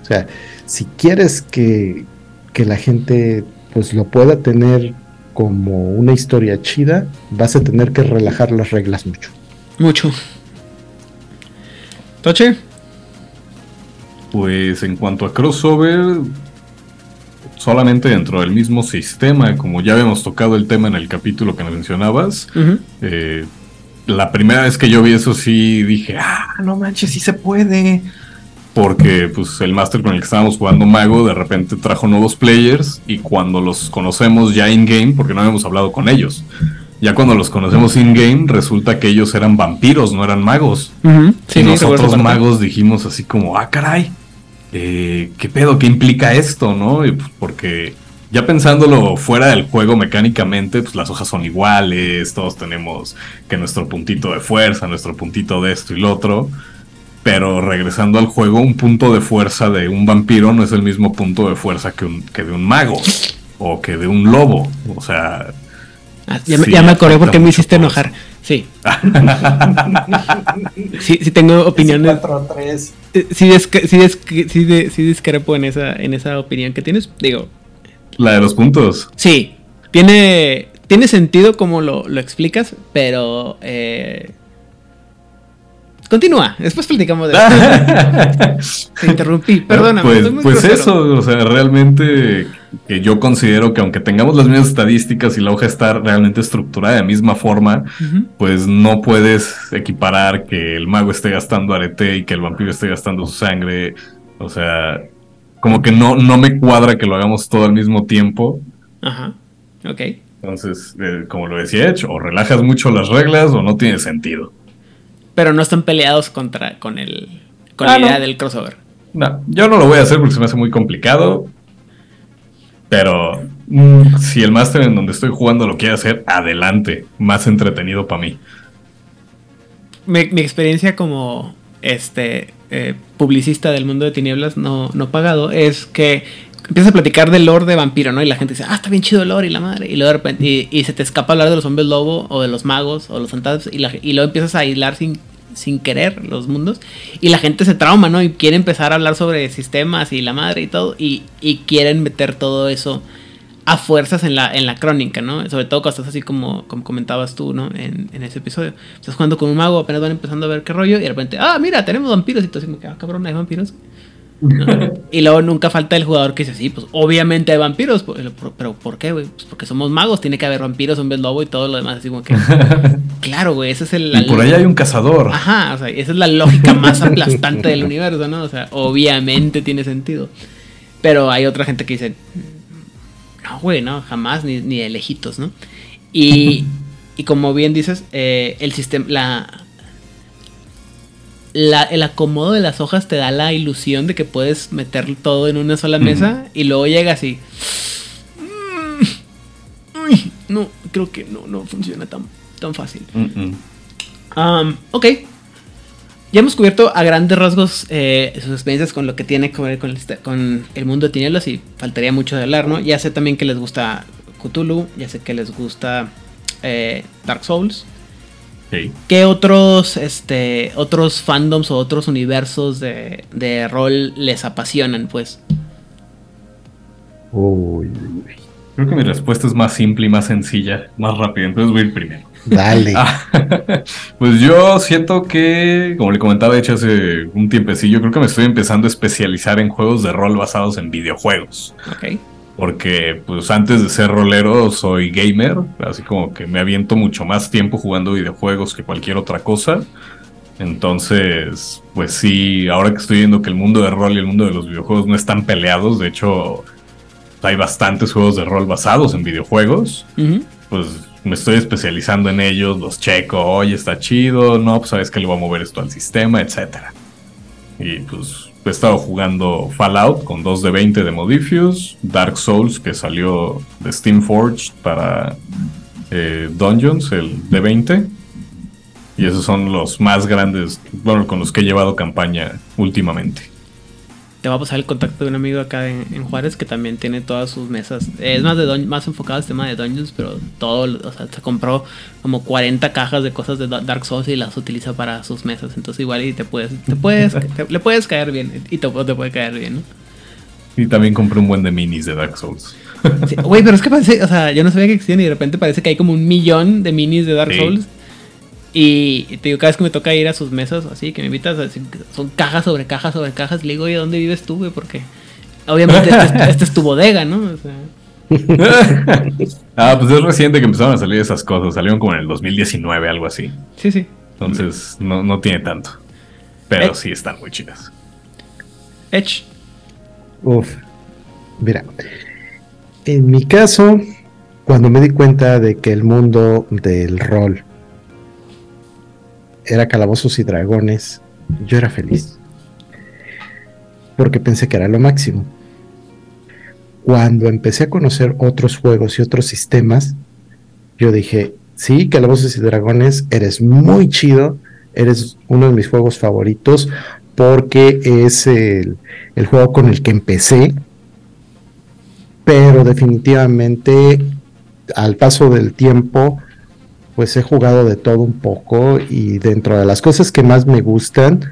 O sea, si quieres que, que la gente pues lo pueda tener como una historia chida, vas a tener que relajar las reglas mucho. Mucho. ¿Toche? Pues en cuanto a crossover, solamente dentro del mismo sistema, como ya habíamos tocado el tema en el capítulo que mencionabas, eh, la primera vez que yo vi eso sí dije, ah, no manches, sí se puede. Porque pues el máster con el que estábamos jugando Mago de repente trajo nuevos players y cuando los conocemos ya in-game, porque no habíamos hablado con ellos, ya cuando los conocemos in-game resulta que ellos eran vampiros, no eran magos. y nosotros magos dijimos así como, ah, caray, eh, ¿qué pedo? ¿Qué implica esto? ¿No? Pues, porque ya pensándolo fuera del juego mecánicamente, pues las hojas son iguales, todos tenemos que nuestro puntito de fuerza, nuestro puntito de esto y lo otro. Pero regresando al juego, un punto de fuerza de un vampiro no es el mismo punto de fuerza que, un, que de un mago o que de un lobo. O sea. Ah, ya, me, acordé porque me hiciste enojar. Sí. sí, sí tengo opiniones. 4, 3. Eh, sí, discrepo en esa, en esa opinión que tienes. Digo. La de los puntos. Sí. Tiene, tiene sentido como lo, lo explicas, pero. Eh, Continúa, después platicamos de eso. Te interrumpí, perdóname. Pues, pues eso, o sea, realmente que yo considero que aunque tengamos las mismas estadísticas y la hoja está realmente estructurada de la misma forma, pues no puedes equiparar que el mago esté gastando arete y que el vampiro esté gastando su sangre. O sea, como que no, no me cuadra que lo hagamos todo al mismo tiempo. Ajá, ok. Entonces, eh, como lo decía Edge, o relajas mucho las reglas o no tiene sentido. Pero no están peleados contra con el con la ah, idea del crossover. No, yo no lo voy a hacer porque se me hace muy complicado. Pero mm, si el máster en donde estoy jugando lo quiere hacer, adelante. Más entretenido para mí. Mi, experiencia como este eh, publicista del mundo de tinieblas no, no pagado es que empiezas a platicar del lore de vampiro, ¿no? Y la gente dice, ah, está bien chido el lore y la madre. Y luego de repente, y, se te escapa hablar de los hombres lobo o de los magos o los fantasmas. Y, y luego empiezas a aislar sin, sin querer los mundos. Y la gente se trauma, ¿no? Y quiere empezar a hablar sobre sistemas y la madre y todo. Y, y quieren meter todo eso a fuerzas en la, en la crónica, ¿no? Sobre todo cuando estás así como, como comentabas tú, ¿no? En, en, ese episodio. Estás jugando con un mago, apenas van empezando a ver qué rollo. Y de repente, ah, mira, tenemos vampiros. Y tú así como que, ah, cabrón, hay vampiros y luego nunca falta el jugador que dice, sí, pues obviamente hay vampiros, pero ¿por qué, güey? Pues porque somos magos, tiene que haber vampiros, hombres lobo y todo lo demás, así como que... claro, güey, ese es el... Y por ahí hay un cazador. Ajá, o sea, esa es la lógica más aplastante del universo, ¿no? O sea, obviamente tiene sentido. Pero hay otra gente que dice, no, güey, no, jamás, ni, ni de lejitos, ¿no? Y, y como bien dices, eh, el sistema, la, el acomodo de las hojas te da la ilusión de que puedes meter todo en una sola mesa y luego llega así. Mm, no, creo que no, no funciona tan, tan fácil. ok. Ya hemos cubierto a grandes rasgos eh, sus experiencias con lo que tiene que ver con el, con el mundo de tinieblas y faltaría mucho de hablar, ¿no? Ya sé también que les gusta Cthulhu, ya sé que les gusta eh, Dark Souls. ¿Qué otros, este, otros fandoms o otros universos de, de rol les apasionan, pues? Creo que mi respuesta es más simple y más sencilla, más rápida. Entonces voy a ir primero. Dale. Ah, pues yo siento que, como le comentaba, de hecho hace un tiempecillo, creo que me estoy empezando a especializar en juegos de rol basados en videojuegos. Ok porque pues antes de ser rolero soy gamer, así como que me aviento mucho más tiempo jugando videojuegos que cualquier otra cosa. Entonces, pues sí, ahora que estoy viendo que el mundo de rol y el mundo de los videojuegos no están peleados, de hecho hay bastantes juegos de rol basados en videojuegos, pues me estoy especializando en ellos, los checo, oye, está chido, no, pues sabes que le voy a mover esto al sistema, etcétera. Y pues he estado jugando Fallout con 2 de 20 de Modifius, Dark Souls que salió de Steam Forge para eh, Dungeons, el de 20. Y esos son los más grandes, bueno, con los que he llevado campaña últimamente. Te va a pasar el contacto de un amigo acá en, Juárez que también tiene todas sus mesas. Es más de más enfocado al tema de Dungeons, pero todo, o sea, se compró como 40 cajas de cosas de Dark Souls y las utiliza para sus mesas. Entonces igual y te puedes, te puedes, le puedes caer bien y te, te puede caer bien, ¿no? Y también compré un buen de minis de Dark Souls. Güey, pero es que parece, o sea, yo no sabía que existían y de repente parece que hay como un millón de minis de Dark Souls. Y te digo, cada vez que me toca ir a sus mesas, así, que me invitas, son cajas sobre cajas sobre cajas. Le digo, oye, ¿dónde vives tú, güey? Porque obviamente esta este es tu bodega, ¿no? O sea. ah, pues es reciente que empezaron a salir esas cosas. Salieron como en el 2019, algo así. Sí, sí. Entonces, no, no tiene tanto. Pero sí están muy chidas. Edge. Uf. Mira. En mi caso, cuando me di cuenta de que el mundo del rol era Calabozos y Dragones, yo era feliz. Porque pensé que era lo máximo. Cuando empecé a conocer otros juegos y otros sistemas, yo dije, sí, Calabozos y Dragones, eres muy chido, eres uno de mis juegos favoritos, porque es el, el juego con el que empecé, pero definitivamente al paso del tiempo pues he jugado de todo un poco y dentro de las cosas que más me gustan,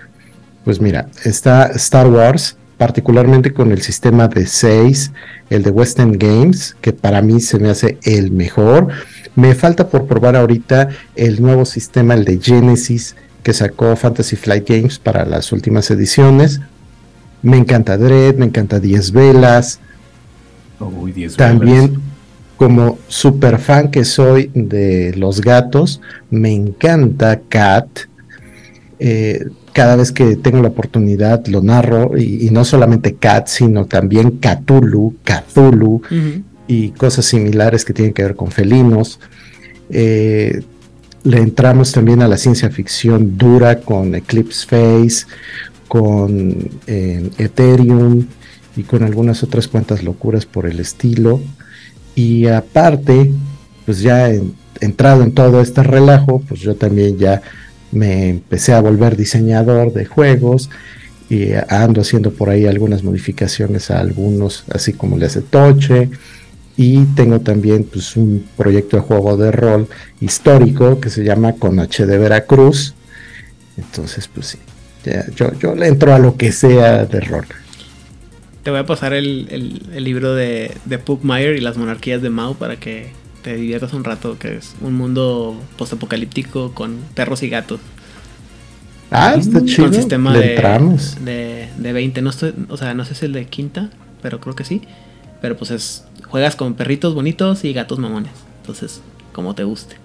pues mira, está Star Wars, particularmente con el sistema de 6, el de Western Games, que para mí se me hace el mejor. Me falta por probar ahorita el nuevo sistema, el de Genesis, que sacó Fantasy Flight Games para las últimas ediciones. Me encanta Dread, me encanta 10 velas. También como super fan que soy de los gatos, me encanta Cat. Eh, cada vez que tengo la oportunidad lo narro, y, no solamente Cat, sino también Cthulhu, Cthulhu y cosas similares que tienen que ver con felinos. Eh, le entramos también a la ciencia ficción dura con Eclipse Face, con eh, Ethereum y con algunas otras cuantas locuras por el estilo. Y aparte, pues ya entrado en todo este relajo, pues yo también ya me empecé a volver diseñador de juegos y ando haciendo por ahí algunas modificaciones a algunos, así como le hace Toche. Y tengo también pues, un proyecto de juego de rol histórico que se llama Con H de Veracruz. Entonces, pues sí, yo, yo le entro a lo que sea de rol. Te voy a pasar el, libro de, de Pugmire y las monarquías de Mao para que te diviertas un rato, que es un mundo postapocalíptico con perros y gatos. Ah, está chido. Con sistema de, de, de, 20. No estoy, o sea, no sé si es el de quinta, pero creo que sí. Pero pues es. Juegas con perritos bonitos y gatos mamones. Entonces, como te guste.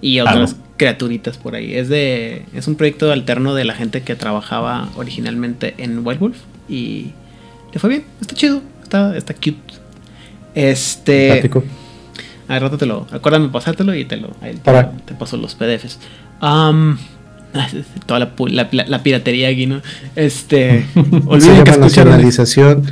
Y otras criaturitas por ahí. Es de. Es un proyecto alterno de la gente que trabajaba originalmente en Wild Wolf. Y le fue bien, está chido, está, está cute. Este. A rato te lo. Acuérdame pasártelo y te lo. Ahí te, paso los PDFs. toda la, la, piratería aquí, ¿no? Este. se llama nacionalización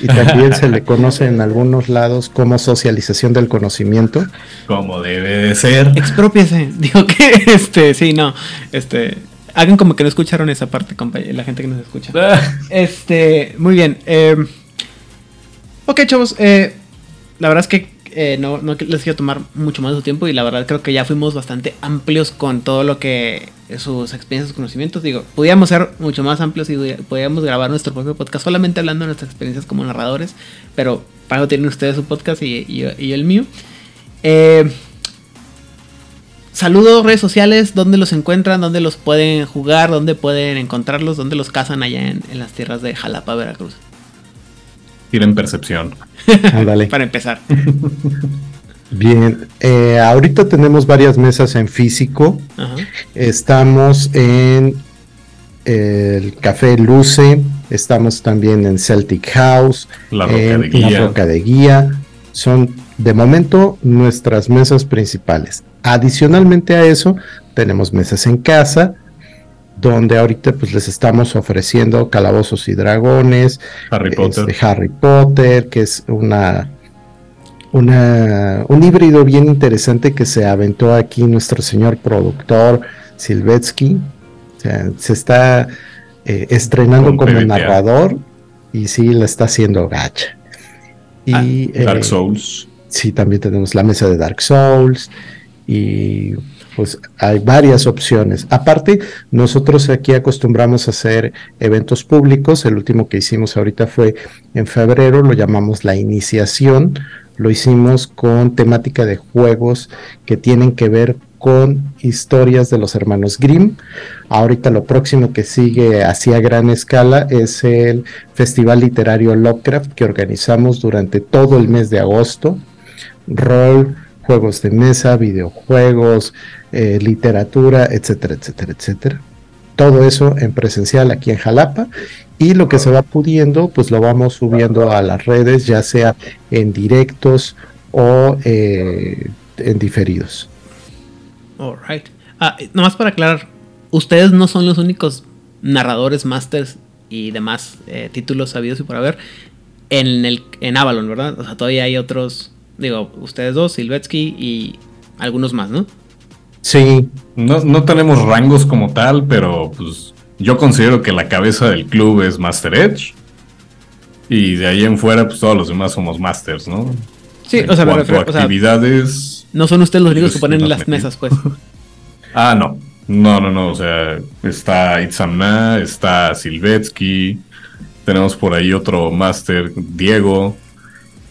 y también se le conoce en algunos lados como socialización del conocimiento. Como debe de ser. Expropiese. Digo que, este, sí, no. Este. Hagan como que no escucharon esa parte, la gente que nos escucha. este, muy bien. Eh, ok, chavos. Eh, la verdad es que eh, no, les quiero tomar mucho más de su tiempo y la verdad creo que ya fuimos bastante amplios con todo lo que sus experiencias, sus conocimientos. Digo, podíamos ser mucho más amplios y podíamos grabar nuestro propio podcast solamente hablando de nuestras experiencias como narradores, pero para eso tienen ustedes su podcast y, y el mío. Eh, Saludos, redes sociales, ¿dónde los encuentran? ¿Dónde los pueden jugar? ¿Dónde pueden encontrarlos? ¿Dónde los cazan allá en, las tierras de Jalapa, Veracruz? Tienen percepción. Para empezar. Bien, eh, ahorita tenemos varias mesas en físico. Estamos en el Café Luce, estamos también en Celtic House, la Roca, de, Guía. la Roca de Guía. Son de momento nuestras mesas principales. Adicionalmente a eso, tenemos mesas en casa, donde ahorita pues les estamos ofreciendo Calabozos y Dragones, Harry este, Potter, Harry Potter que es una, una, un híbrido bien interesante que se aventó aquí nuestro señor productor Silvetsky. se está eh, estrenando como narrador y sí la está haciendo gacha. Y, ah, Dark eh, Souls. Sí, también tenemos la mesa de Dark Souls y pues hay varias opciones. Aparte, nosotros aquí acostumbramos a hacer eventos públicos. El último que hicimos ahorita fue en febrero, lo llamamos la iniciación. Lo hicimos con temática de juegos que tienen que ver con historias de los hermanos Grimm. Ahorita lo próximo que sigue así a gran escala es el Festival Literario Lovecraft que organizamos durante todo el mes de agosto. Rol, juegos de mesa, videojuegos, eh, literatura, etcétera, etcétera, etcétera. Todo eso en presencial aquí en Jalapa y lo que se va pudiendo, pues lo vamos subiendo a las redes, ya sea en directos o eh, en diferidos. Alright. Ah, nomás para aclarar, ustedes no son los únicos narradores, masters y demás eh, títulos sabidos y por haber en, el, en Avalon, ¿verdad? O sea, todavía hay otros Digo, ustedes dos, Silvetsky y algunos más, ¿no? Sí. No, tenemos rangos como tal, pero pues yo considero que la cabeza del club es Master Edge. Y de ahí en fuera, pues todos los demás somos Masters, ¿no? Sí, o sea, me refiero, actividades. no son ustedes los únicos que ponen las mesas, pues. ah, no. No, no, no. O sea, está Itzamna, está Silvetsky. Tenemos por ahí otro Master, Diego.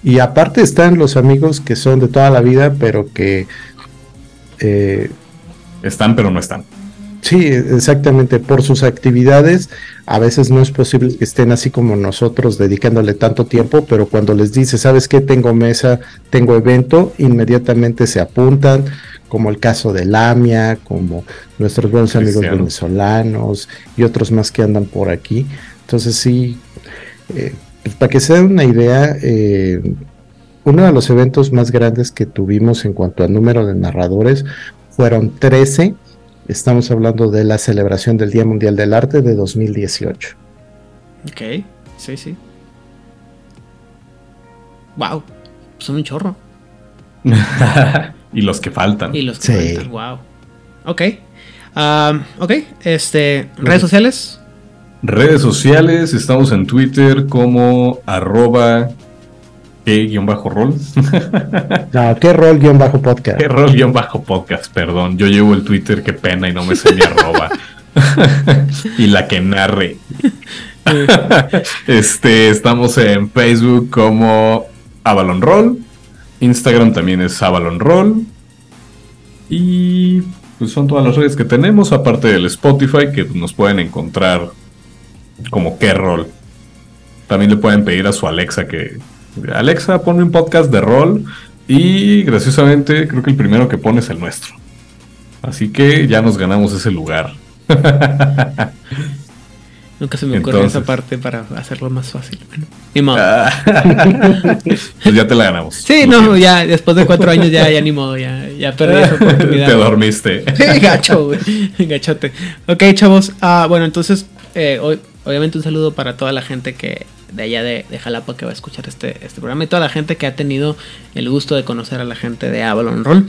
Y aparte están los amigos que son de toda la vida, pero que... Eh, están, pero no están. Sí, exactamente. Por sus actividades, a veces no es posible que estén así como nosotros dedicándole tanto tiempo, pero cuando les dice, ¿sabes qué? Tengo mesa, tengo evento, inmediatamente se apuntan, como el caso de Lamia, como nuestros buenos amigos venezolanos y otros más que andan por aquí. Entonces sí, eh, para que se den una idea, eh, uno de los eventos más grandes que tuvimos en cuanto al número de narradores fueron 13. Estamos hablando de la celebración del Día Mundial del Arte de 2018. Ok, sí, sí. Wow, son un chorro. y los que faltan. Y los que faltan, wow. Ok. Um, ok, este, redes sociales. Redes sociales, estamos en Twitter como arroba qué-rol. no, qué rol-podcast. Qué rol-podcast, perdón. Yo llevo el Twitter, qué pena, y no me sé mi arroba. y la que narre. este, estamos en Facebook como Avalon Roll. Instagram también es Avalon Roll. Y pues son todas las redes que tenemos, aparte del Spotify, que nos pueden encontrar como qué rol. También le pueden pedir a su Alexa que Alexa pone un podcast de rol y graciosamente creo que el primero que pone es el nuestro. Así que ya nos ganamos ese lugar. Nunca se me ocurrió esa parte para hacerlo más fácil. ni modo. Ah. pues ya te la ganamos. Sí, no, ya después de cuatro años ya, ya ni modo, ya, ya perdí esa oportunidad. Te dormiste. Gacho, güey. Gachote. Ok, chavos. Ah, bueno, entonces, eh, hoy, obviamente un saludo para toda la gente que de allá de, Jalapa que va a escuchar este, este programa y toda la gente que ha tenido el gusto de conocer a la gente de Avalon Roll.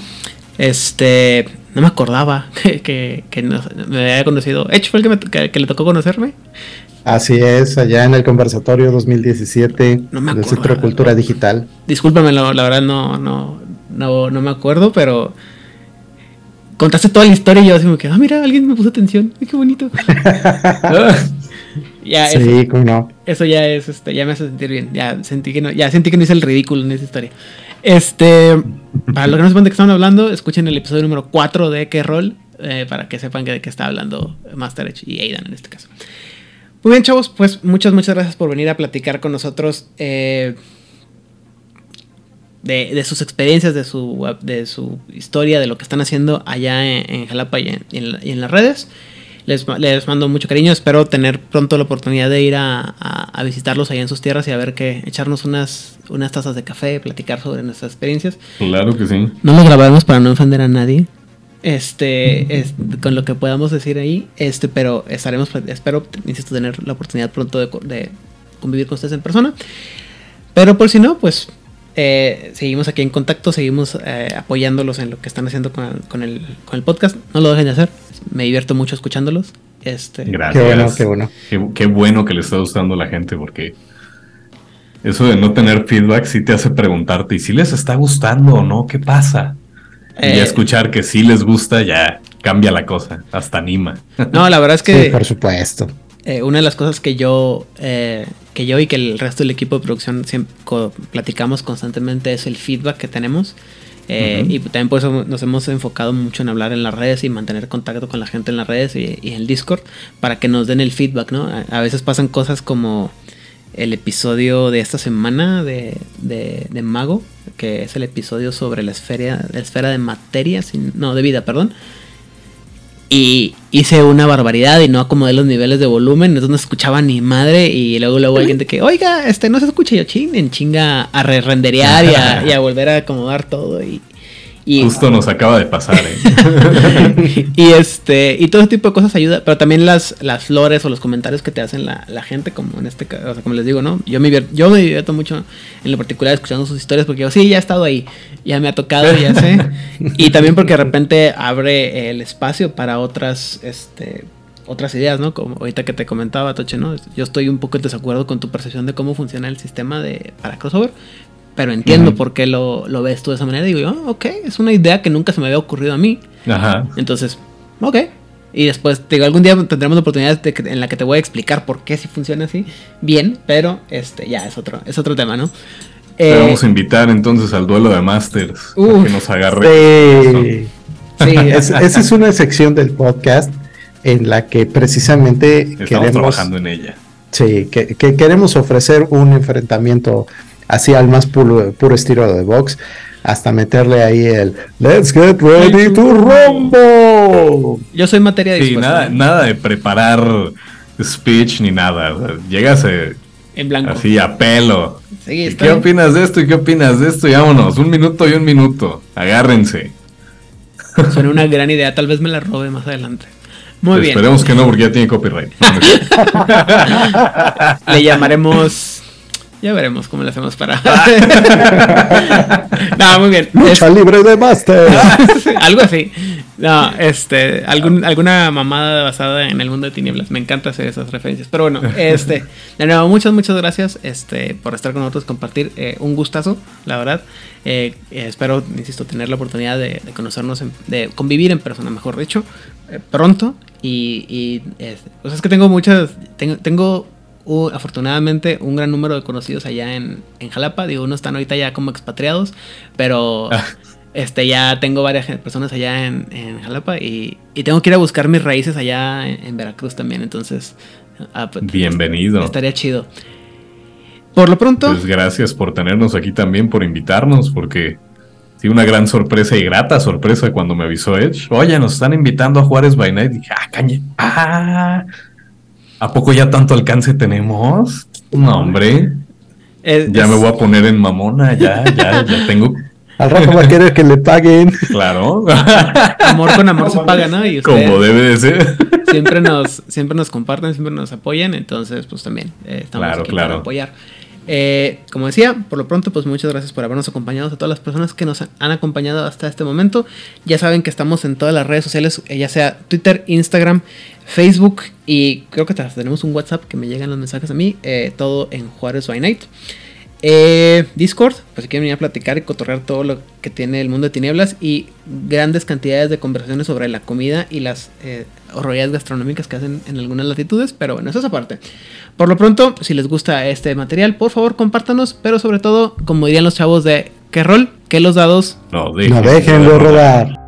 Este, no me acordaba que, que, me había conocido. Edge fue el que, que, le tocó conocerme. Así es, allá en el conversatorio 2017 no me del Centro de Cultura Digital. Discúlpame, la, la, verdad no, no, no, no me acuerdo, pero contaste toda la historia y yo así me quedé, ah, mira, alguien me puso atención, qué bonito. Ya, sí, eso, no. Eso ya es, este, ya me hace sentir bien. Ya sentí que no, ya sentí que no hice el ridículo en esa historia. Este, para los que no sepan de qué estamos hablando, escuchen el episodio número 4 de qué rol, eh, para que sepan que de qué está hablando Master Edge y Aidan en este caso. Muy bien, chavos, pues muchas, muchas gracias por venir a platicar con nosotros eh, de, sus experiencias, de su, de su historia, de lo que están haciendo allá en, Jalapa y en las redes. Les, mando mucho cariño. Espero tener pronto la oportunidad de ir a, visitarlos allá en sus tierras y a ver qué, echarnos unas, unas tazas de café, platicar sobre nuestras experiencias. Claro que sí. No lo grabamos para no ofender a nadie. Este, con lo que podamos decir ahí, este, pero estaremos, espero, insisto, tener la oportunidad pronto de, convivir con ustedes en persona. Pero por si no, pues eh, seguimos aquí en contacto, seguimos eh, apoyándolos en lo que están haciendo con, con, el, con el podcast. No lo dejen de hacer me divierto mucho escuchándolos. Este, Gracias. Qué bueno, qué bueno. Qué, bueno que le está gustando a la gente porque Eso de no tener feedback sí te hace preguntarte, ¿y si les está gustando o no? ¿Qué pasa? y Eh, escuchar que sí les gusta ya cambia la cosa, hasta anima. No, la verdad es que Sí, por supuesto. eh, una de las cosas que yo, eh, que yo y que el resto del equipo de producción siempre co- platicamos constantemente es el feedback que tenemos. Eh. Y también por eso nos hemos enfocado mucho en hablar en las redes y mantener contacto con la gente en las redes y, y en el Discord para que nos den el feedback, ¿no? A, a veces pasan cosas como el episodio de esta semana de, de, de Mago, que es el episodio sobre la esfera, la esfera de materia, sin- no, de vida, perdón. Y hice una barbaridad y no acomodé los niveles de volumen, entonces no escuchaba ni madre. Y luego, luego alguien de que, oiga, este no se escucha yo, ching, en chinga a re renderear y y a volver a acomodar todo. Y, y, Justo nos acaba de pasar, ¿eh? y este y todo ese tipo de cosas ayuda pero también las las flores o los comentarios que te hacen la, la gente como en este caso o sea, como les digo no yo me yo me divierto mucho en lo particular escuchando sus historias porque yo sí ya he estado ahí ya me ha tocado ya sé y también porque de repente abre el espacio para otras este otras ideas, ¿no? Como ahorita que te comentaba, Toche, ¿no? Yo estoy un poco en desacuerdo con tu percepción de cómo funciona el sistema de para crossover, pero entiendo por qué lo, lo ves tú de esa manera. Y digo, ah, ok, es una idea que nunca se me había ocurrido a mí. Ajá. Entonces, ok. Y después, te digo, algún día tendremos la oportunidad de que- en la que te voy a explicar por qué si funciona así. Bien, pero este ya es otro, es otro tema, ¿no? Te Eh, vamos a invitar entonces al duelo de Masters. para Uf, que nos agarre. Sí. sí, Es- esa es una sección del podcast en la que precisamente Estamos queremos, trabajando en ella. sí, que, que queremos ofrecer un enfrentamiento así al más puro, puro estilo de box, hasta meterle ahí el Let's get ready to rumble. yo soy materia Sí, dispuesta. nada, nada de preparar speech ni nada. o sea, llegas eh, En blanco. así a pelo. Sí, ¿Y ¿Qué opinas de esto y qué opinas de esto? Y vámonos, un minuto y un minuto. Agárrense. Suena una gran idea, tal vez me la robe más adelante. Muy bien. Esperemos que no, porque ya tiene copyright. Le llamaremos. Ya veremos cómo le hacemos para. no, muy bien. Lucha libre de Master. Es- algo así. No, este, algún, alguna mamada basada en el mundo de tinieblas. Me encanta hacer esas referencias. Pero bueno, este, de nuevo, muchas, muchas gracias este, por estar con nosotros, compartir. eh, un gustazo, la verdad. Eh, eh, espero, insisto, tener la oportunidad de, de conocernos, en- de convivir en persona, mejor dicho, eh, pronto. Y, y este, pues es que tengo muchas, tengo, tengo uh, afortunadamente un gran número de conocidos allá en, en Jalapa. Digo, unos están ahorita ya como expatriados, pero este ya tengo varias personas allá en, en Jalapa y, y tengo que ir a buscar mis raíces allá en, en Veracruz también. Entonces, ah, pues, Bienvenido. estaría chido. Por lo pronto, Pues gracias por tenernos aquí también, por invitarnos, porque sí, una gran sorpresa y grata sorpresa cuando me avisó Edge. Oye, nos están invitando a Juárez by Night. Dije, ah. Ah, ¿a poco ya tanto alcance tenemos? No, hombre. Ya es- me voy a poner en mamona, ya, ya, ya tengo. Al rato va a querer que le paguen. Claro. amor con amor se paga, ¿no? Y ustedes Como debe de ser. siempre nos, siempre nos comparten, siempre nos apoyan, entonces pues también eh, estamos Claro, aquí claro. para apoyar. Eh, como decía, por lo pronto pues muchas gracias por habernos acompañado, a todas las personas que nos han acompañado hasta este momento. Ya saben que estamos en todas las redes sociales, eh, ya sea Twitter, Instagram, Facebook y creo que tenemos un WhatsApp que me llegan los mensajes a mí, eh, todo en Juárez by Night. Eh, Discord, pues si quieren venir a platicar y cotorrear todo lo que tiene el mundo de tinieblas y grandes cantidades de conversaciones sobre la comida y las eh, horroridades gastronómicas que hacen en algunas latitudes, pero bueno, eso es aparte. Por lo pronto, si les gusta este material, por favor compártanos, pero sobre todo, como dirían los chavos de ¿qué rol? Que los dados No, No dejen de rodar.